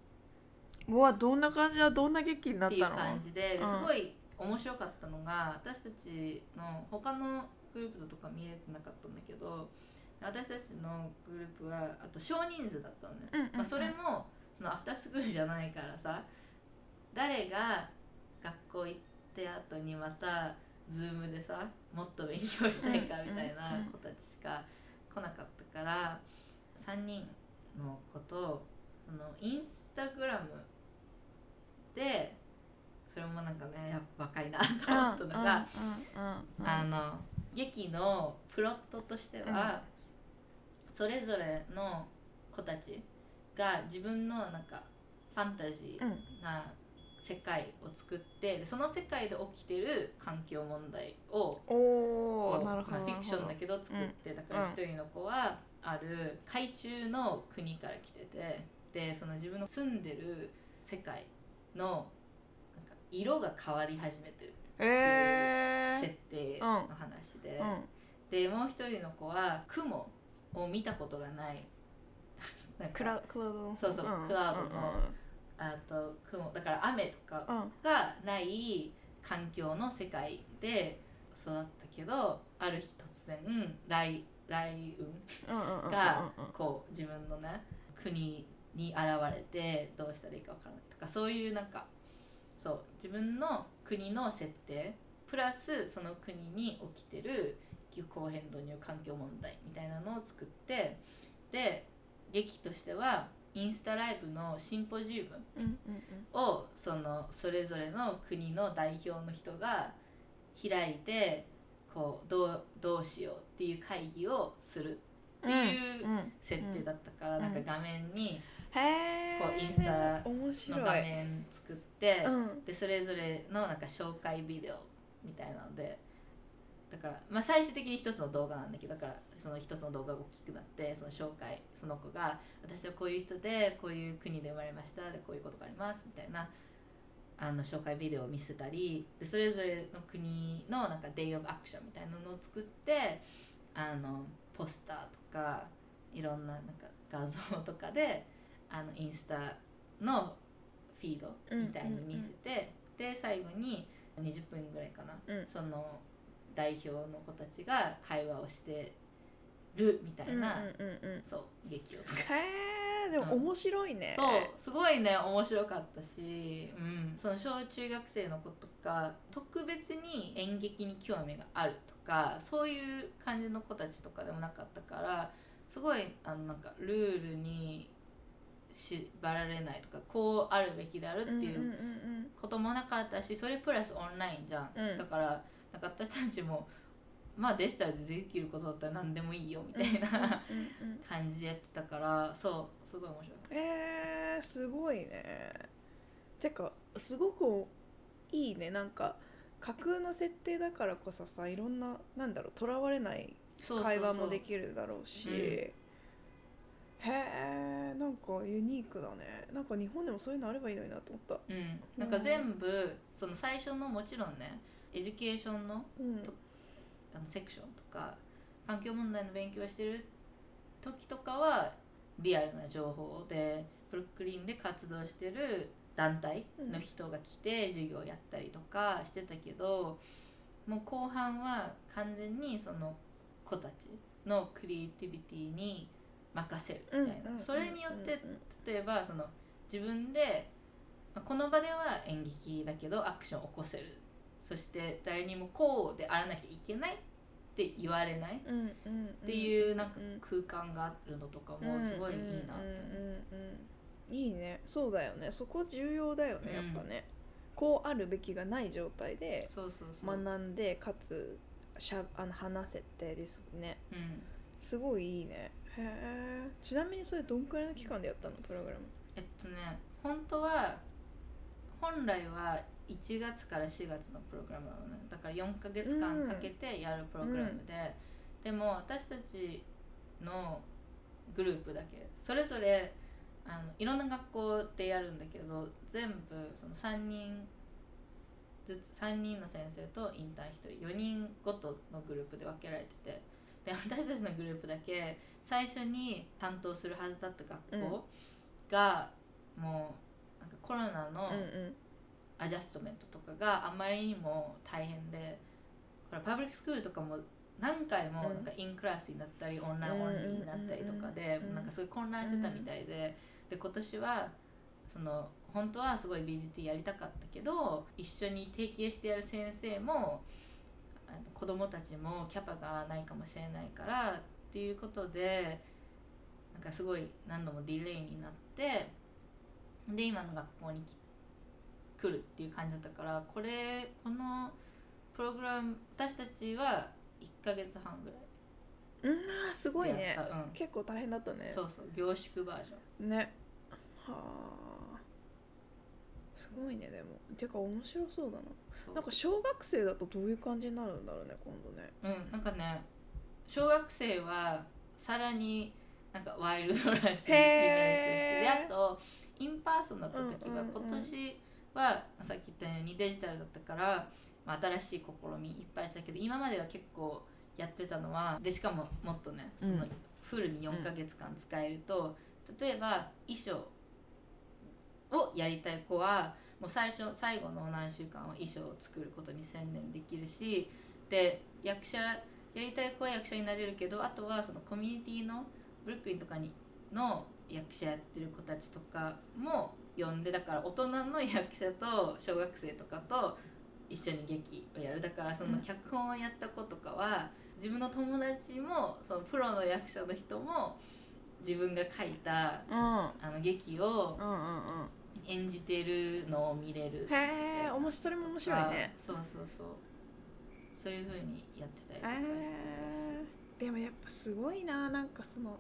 うわどんな感じはどんな劇になっっていうたの感じででうん。すごい面白かったのが私たちの他のグループとか見れてなかったんだけど私たちのグループはあと少人数だったのね、うんうんうん。まあ、それもそのアフタースクールじゃないからさ誰が学校行って後にまた Zoom でさもっと勉強したいかみたいな子たちしか来なかったから3人の子とそのインスタグラムでそれもなんかねやっぱ若いなと思ったのが、あの劇のプロットとしては、それぞれの子たちが自分のなんかファンタジうんーな世界を作ってでその世界で起きてる環境問題をおなるほどまあ、フィクションだけど作って、だから一人の子はある海中の国から来ててでその自分の住んでる世界のなんか色が変わり始めてるえ設定の話で、うん。でもう一人の子は雲を見たことがない。なんかクラクラウドそうそううん。クラウドのあと雲だから雨とかがない環境の世界で育ったけどある日突然雷雷雲がこう自分のね国に現れてどうしたらいいかわからないとかそういうなんかそう自分の国の設定プラスその国に起きてる気候変動による環境問題みたいなのを作ってで劇としてはインスタライブのシンポジウムをそのそれぞれの国の代表の人が開いてこうどうどうしようっていう会議をするっていううん設定だったから、うんなん。か画面にこうインスタ面の画面作って、うん。でそれぞれのなんか紹介ビデオみたいなのでだから、まあ、最終的に一つの動画なんだけどだからその一つの動画が大きくなってその紹介その子が私はこういう人でこういう国で生まれましたでこういうことがありますみたいなあの紹介ビデオを見せたりでそれぞれの国のなんかデイ・オブ・アクションみたいなのを作ってあのポスターとかいろんななんか画像とかであのインスタのフィードみたいに見せて、で最後に20分ぐらいかな、うん。その代表の子たちが会話をしてるみたいな、うんうんうんうん。そう劇を作る。へえでも面白いね、そうすごいね面白かったし、うん、その小中学生の子とか特別に演劇に興味があるとかそういう感じの子たちとかでもなかったからすごいあのなんかルールに縛られないとかこうあるべきであるっていううんうんうん。こともなかったしそれプラスオンラインじゃん、うん。だからなんか私たちもまあデジタルでできることだったら何でもいいよみたいなうんうんうん感じでやってたからそうすごい面白かった。えー、すごいね。てかすごくいいね。なんか架空の設定だからこそさいろんななんだろうとらわれない会話もできるだろうし。うん。へえんかユニークだね。なんか日本でもそういうのあればいいのになと思った。うん、なんか全部その最初のもちろんね education のうん。あのセクションとか環境問題の勉強をしてる時とかはリアルな情報でブルックリンで活動してる団体の人が来て授業をやったりとかしてたけど、もう後半は完全にその子たちのクリエイティビティに任せるみたいな、うんそれによって例えばその自分でまあこの場では演劇だけどアクションを起こせるそして誰にもこうであらなきゃいけないって言われないっていうなんかうん空間があるのとかもすごいいいなっていいね。そうだよね。そこ重要だよねやっぱね、こうあるべきがない状態で学んでかつしゃあの話せてですね。うん、すごいいいね。へえちなみにそれどんくらいの期間でやったのプログラム？えっとね本当は本来は1月から4月のプログラムなのね。だから4ヶ月間かけてやるプログラムで、でも私たちのグループだけそれぞれあのいろんな学校でやるんだけど全部その3人ずつ3人の先生とインターン1人4人ごとのグループで分けられててで私たちのグループだけ最初に担当するはずだった学校が、もうなんかコロナのうんうんアジャストメントとかがあまりにも大変でほらパブリックスクールとかも何回もうん。なんかインクラスになったり、オンラインオンリーになったりとかで、うんなんかすごい混乱してたみたいで、で今年はその本当はすごい BGT やりたかったけど一緒に提携してやる先生もあの子供たちもキャパがないかもしれないからっていうことでなんかすごい何度もディレイになってで今の学校に来来るっていう感じだったからこれこのプログラム私たちは1ヶ月半ぐらいうんすごいね。うん。結構大変だったね。そうそう凝縮バージョン。ね。はあ。すごいねでも。てか面白そうだな。なんか小学生だとどういう感じになるんだろうね今度ね。うんなんかね小学生はさらになんかワイルドらしいイメージでしてであと in person だった時はうんうんうん。今年はさっき言ったようにデジタルだったから、まあ、新しい試みいっぱいしたけど今までは結構やってたのはでしかももっとねそのうんフルに4ヶ月間使えると、例えば衣装をやりたい子はもう最初最後の何週間は衣装を作ることに専念できるしで役者やりたい子は役者になれるけどあとはそのコミュニティのブルックリンとかにの役者やってる子たちとかも呼んでだから大人の役者と小学生とかと一緒に劇をやる。だからその脚本をやった子とかは自分の友達もそのプロの役者の人も自分が書いたうん。あの劇を演じてるのを見れる。へえ面白それも面白いね。そうそうそう。そういう風にやってたりとえかしてー。でもやっぱすごいななんかその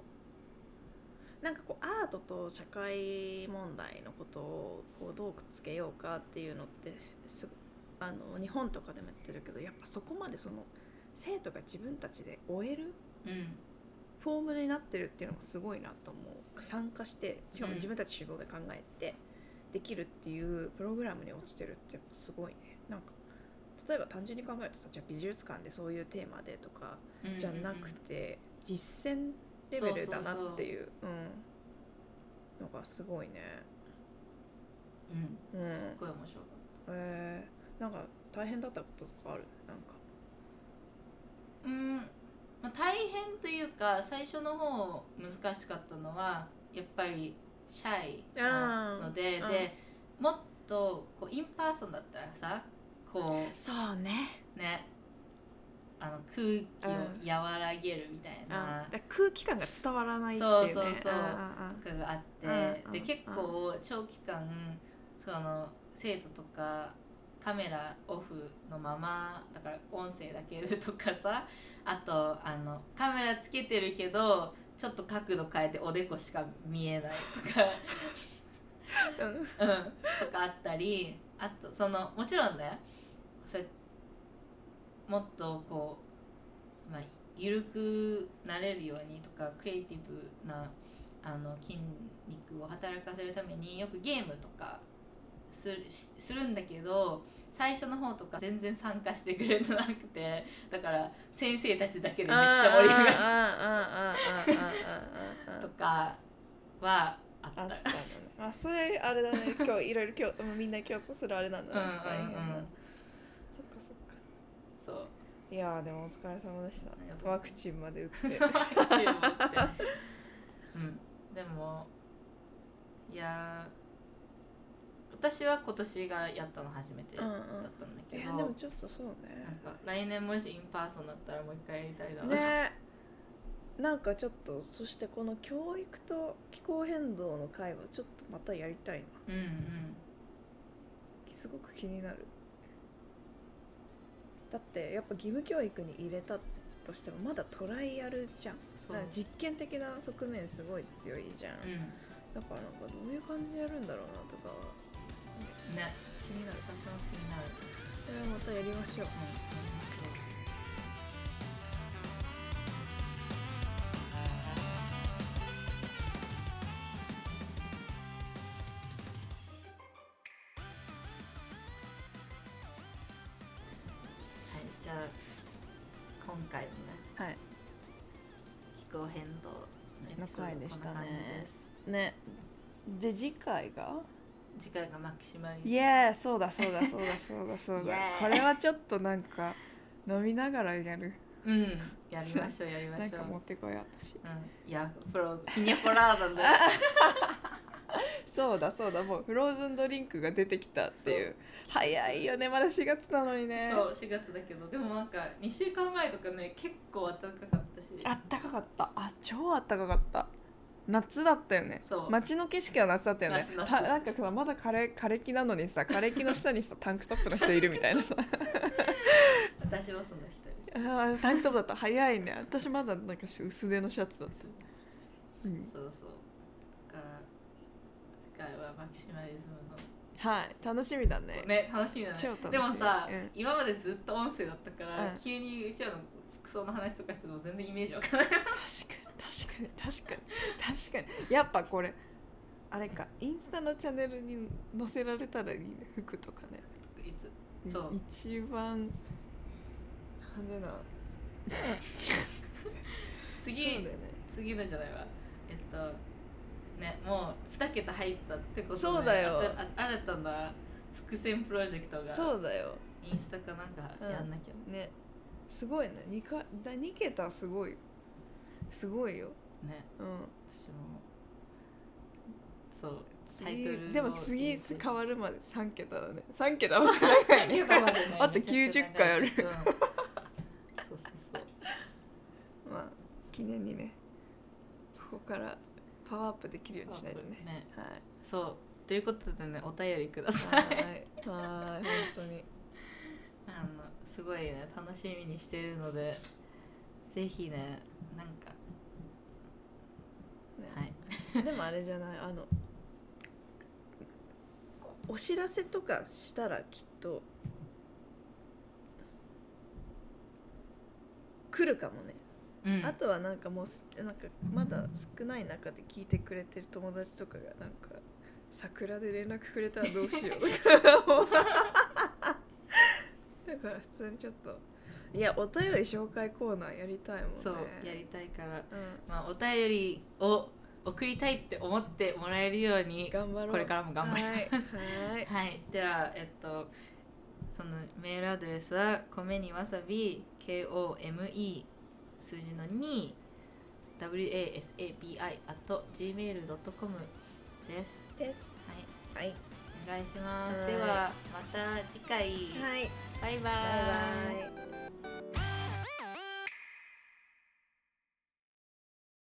なんかこうアートと社会問題のことをこうどうくっつけようかっていうのってすあの日本とかでもやってるけどやっぱそこまでその生徒が自分たちで終えるうん。フォームになってるっていうのがすごいなと思う。参加してしかも自分たち主導で考えてできるっていうプログラムに落ちてるってやっぱすごいね。なんか例えば単純に考えるとさじゃあ美術館でそういうテーマでとかうん。じゃなくて実践レベルだなっていううん。のがすごいね。うん。うん。すっごい面白かっえー、なんか大変だったこととかある？なんか。たうん、まあ、大変というか最初の方難しかったのはやっぱりシャイなのでうん。でもっとこう in person だったらさこそうね。うねあの空気を和らげるみたいなあ空気感が伝わらないっていうね。そうそうそう。あとかがあって。うんうんで結構長期間その生徒とかカメラオフのままだから音声だけでとかさあとあのカメラつけてるけどちょっと角度変えておでこしか見えないとか。うん。うん、とかあったりあとそのもちろんねそれもっとこう、まあ、緩くなれるようにとかクリエイティブなあの筋肉を働かせるためによくゲームとかするしするんだけど最初の方とか全然参加してくれてなくてだから先生たちだけでめっちゃ盛り上がるとかはあった。あね。あそれあれだね。今日いろいろ今日みんな共通するあれなんだね。うんうんうんいやーでもお疲れ様でした。ワクチンまで打って。そうん。でもいやー私は今年がやったの初めてだったんだけど、いやでもちょっとそうなんねか来年もし in person だったらもう一回やりたいな、ね。なんかちょっとそしてこの教育と気候変動の会話ちょっとまたやりたいな。うんうん。すごく気になるだってやっぱ義務教育に入れたとしてもまだトライアルじゃん。だから実験的な側面すごい強いじゃん、うん。だからなんかどういう感じでやるんだろうなとか。はね。気になる。私も気になる、それはまたやりましょう。はいゃあ今回のねはい。気候変動の回でしたねね。で次回が？次回がマキシマリイエーそうだそうだそうだそうだそうだ。これはちょっとなんか飲みながらやる。うんやりましょうやりましょう。なんか持ってこよう私。うん。いやプロピニャコラーダで そうだそうだもうフローズンドリンクが出てきたっていう。早いよねまだ4月なのにね。そう4月だけど。でもなんか2週間前とかね結構暖かかったし。あったかかった。あ超あったかかった。夏だったよね。そう。街の景色は夏だったよね。夏夏。たなんかさまだ枯れ枯れ木なのにさ枯れ木の下にさタンクトップの人いるみたいなさ。私もその一人。あータンクトップだった。早いね。私まだなんか薄手のシャツだった、うん、そうそう回はマキシマリズムはい楽しみだね。のね楽しみだね。超楽しみ。でもさ、うん。今までずっと音声だったから、うん。急にうちらの服装の話とかしても全然イメージわかんない。確かに確かに確かに確かに。やっぱこれあれかインスタのチャンネルに載せられたらいいね服とかね。いつ？そう。一番派手な。次、そうだよね。次のじゃないわえっとねもう2桁入ったってことでそうだよ。新たな伏線プロジェクトがそうだよ。インスタかなんかやんなきゃ、ね。すごいね。2かだ2桁はすごい。よすごいよ。ね。うん。私もそうタイトルでも次変わるまで3桁だね。3桁は長いね。あとめちゃくちゃ90回あるうん。そうそうそう。まあ記念にねここからパワーアップできるようにしないとね。ね。はい。そう。ということでねお便りくださはいい。はい本当に。あのすごいね楽しみにしてるのでぜひねなんか。ね。はい。でもあれじゃないあのこお知らせとかしたらきっと来るかもね、うん。あとはなんかもうすなんかまだ少ない中で聞いてくれてる友達とかがなんか桜で連絡くれたらどうしよう。と かだから普通にちょっといやお便り紹介コーナーやりたいもんね。そうやりたいから、うん。まあ、お便りを送りたいって思ってもらえるように頑張ろう。これからも頑張りはいはい。はい、では、えっと、そのメールアドレスは、米にわさび、KOME、数字の 2wasabi.gmail.com です。です。はい。はい、お願いします。ではまた次回。はい、バイバイ。バイバイ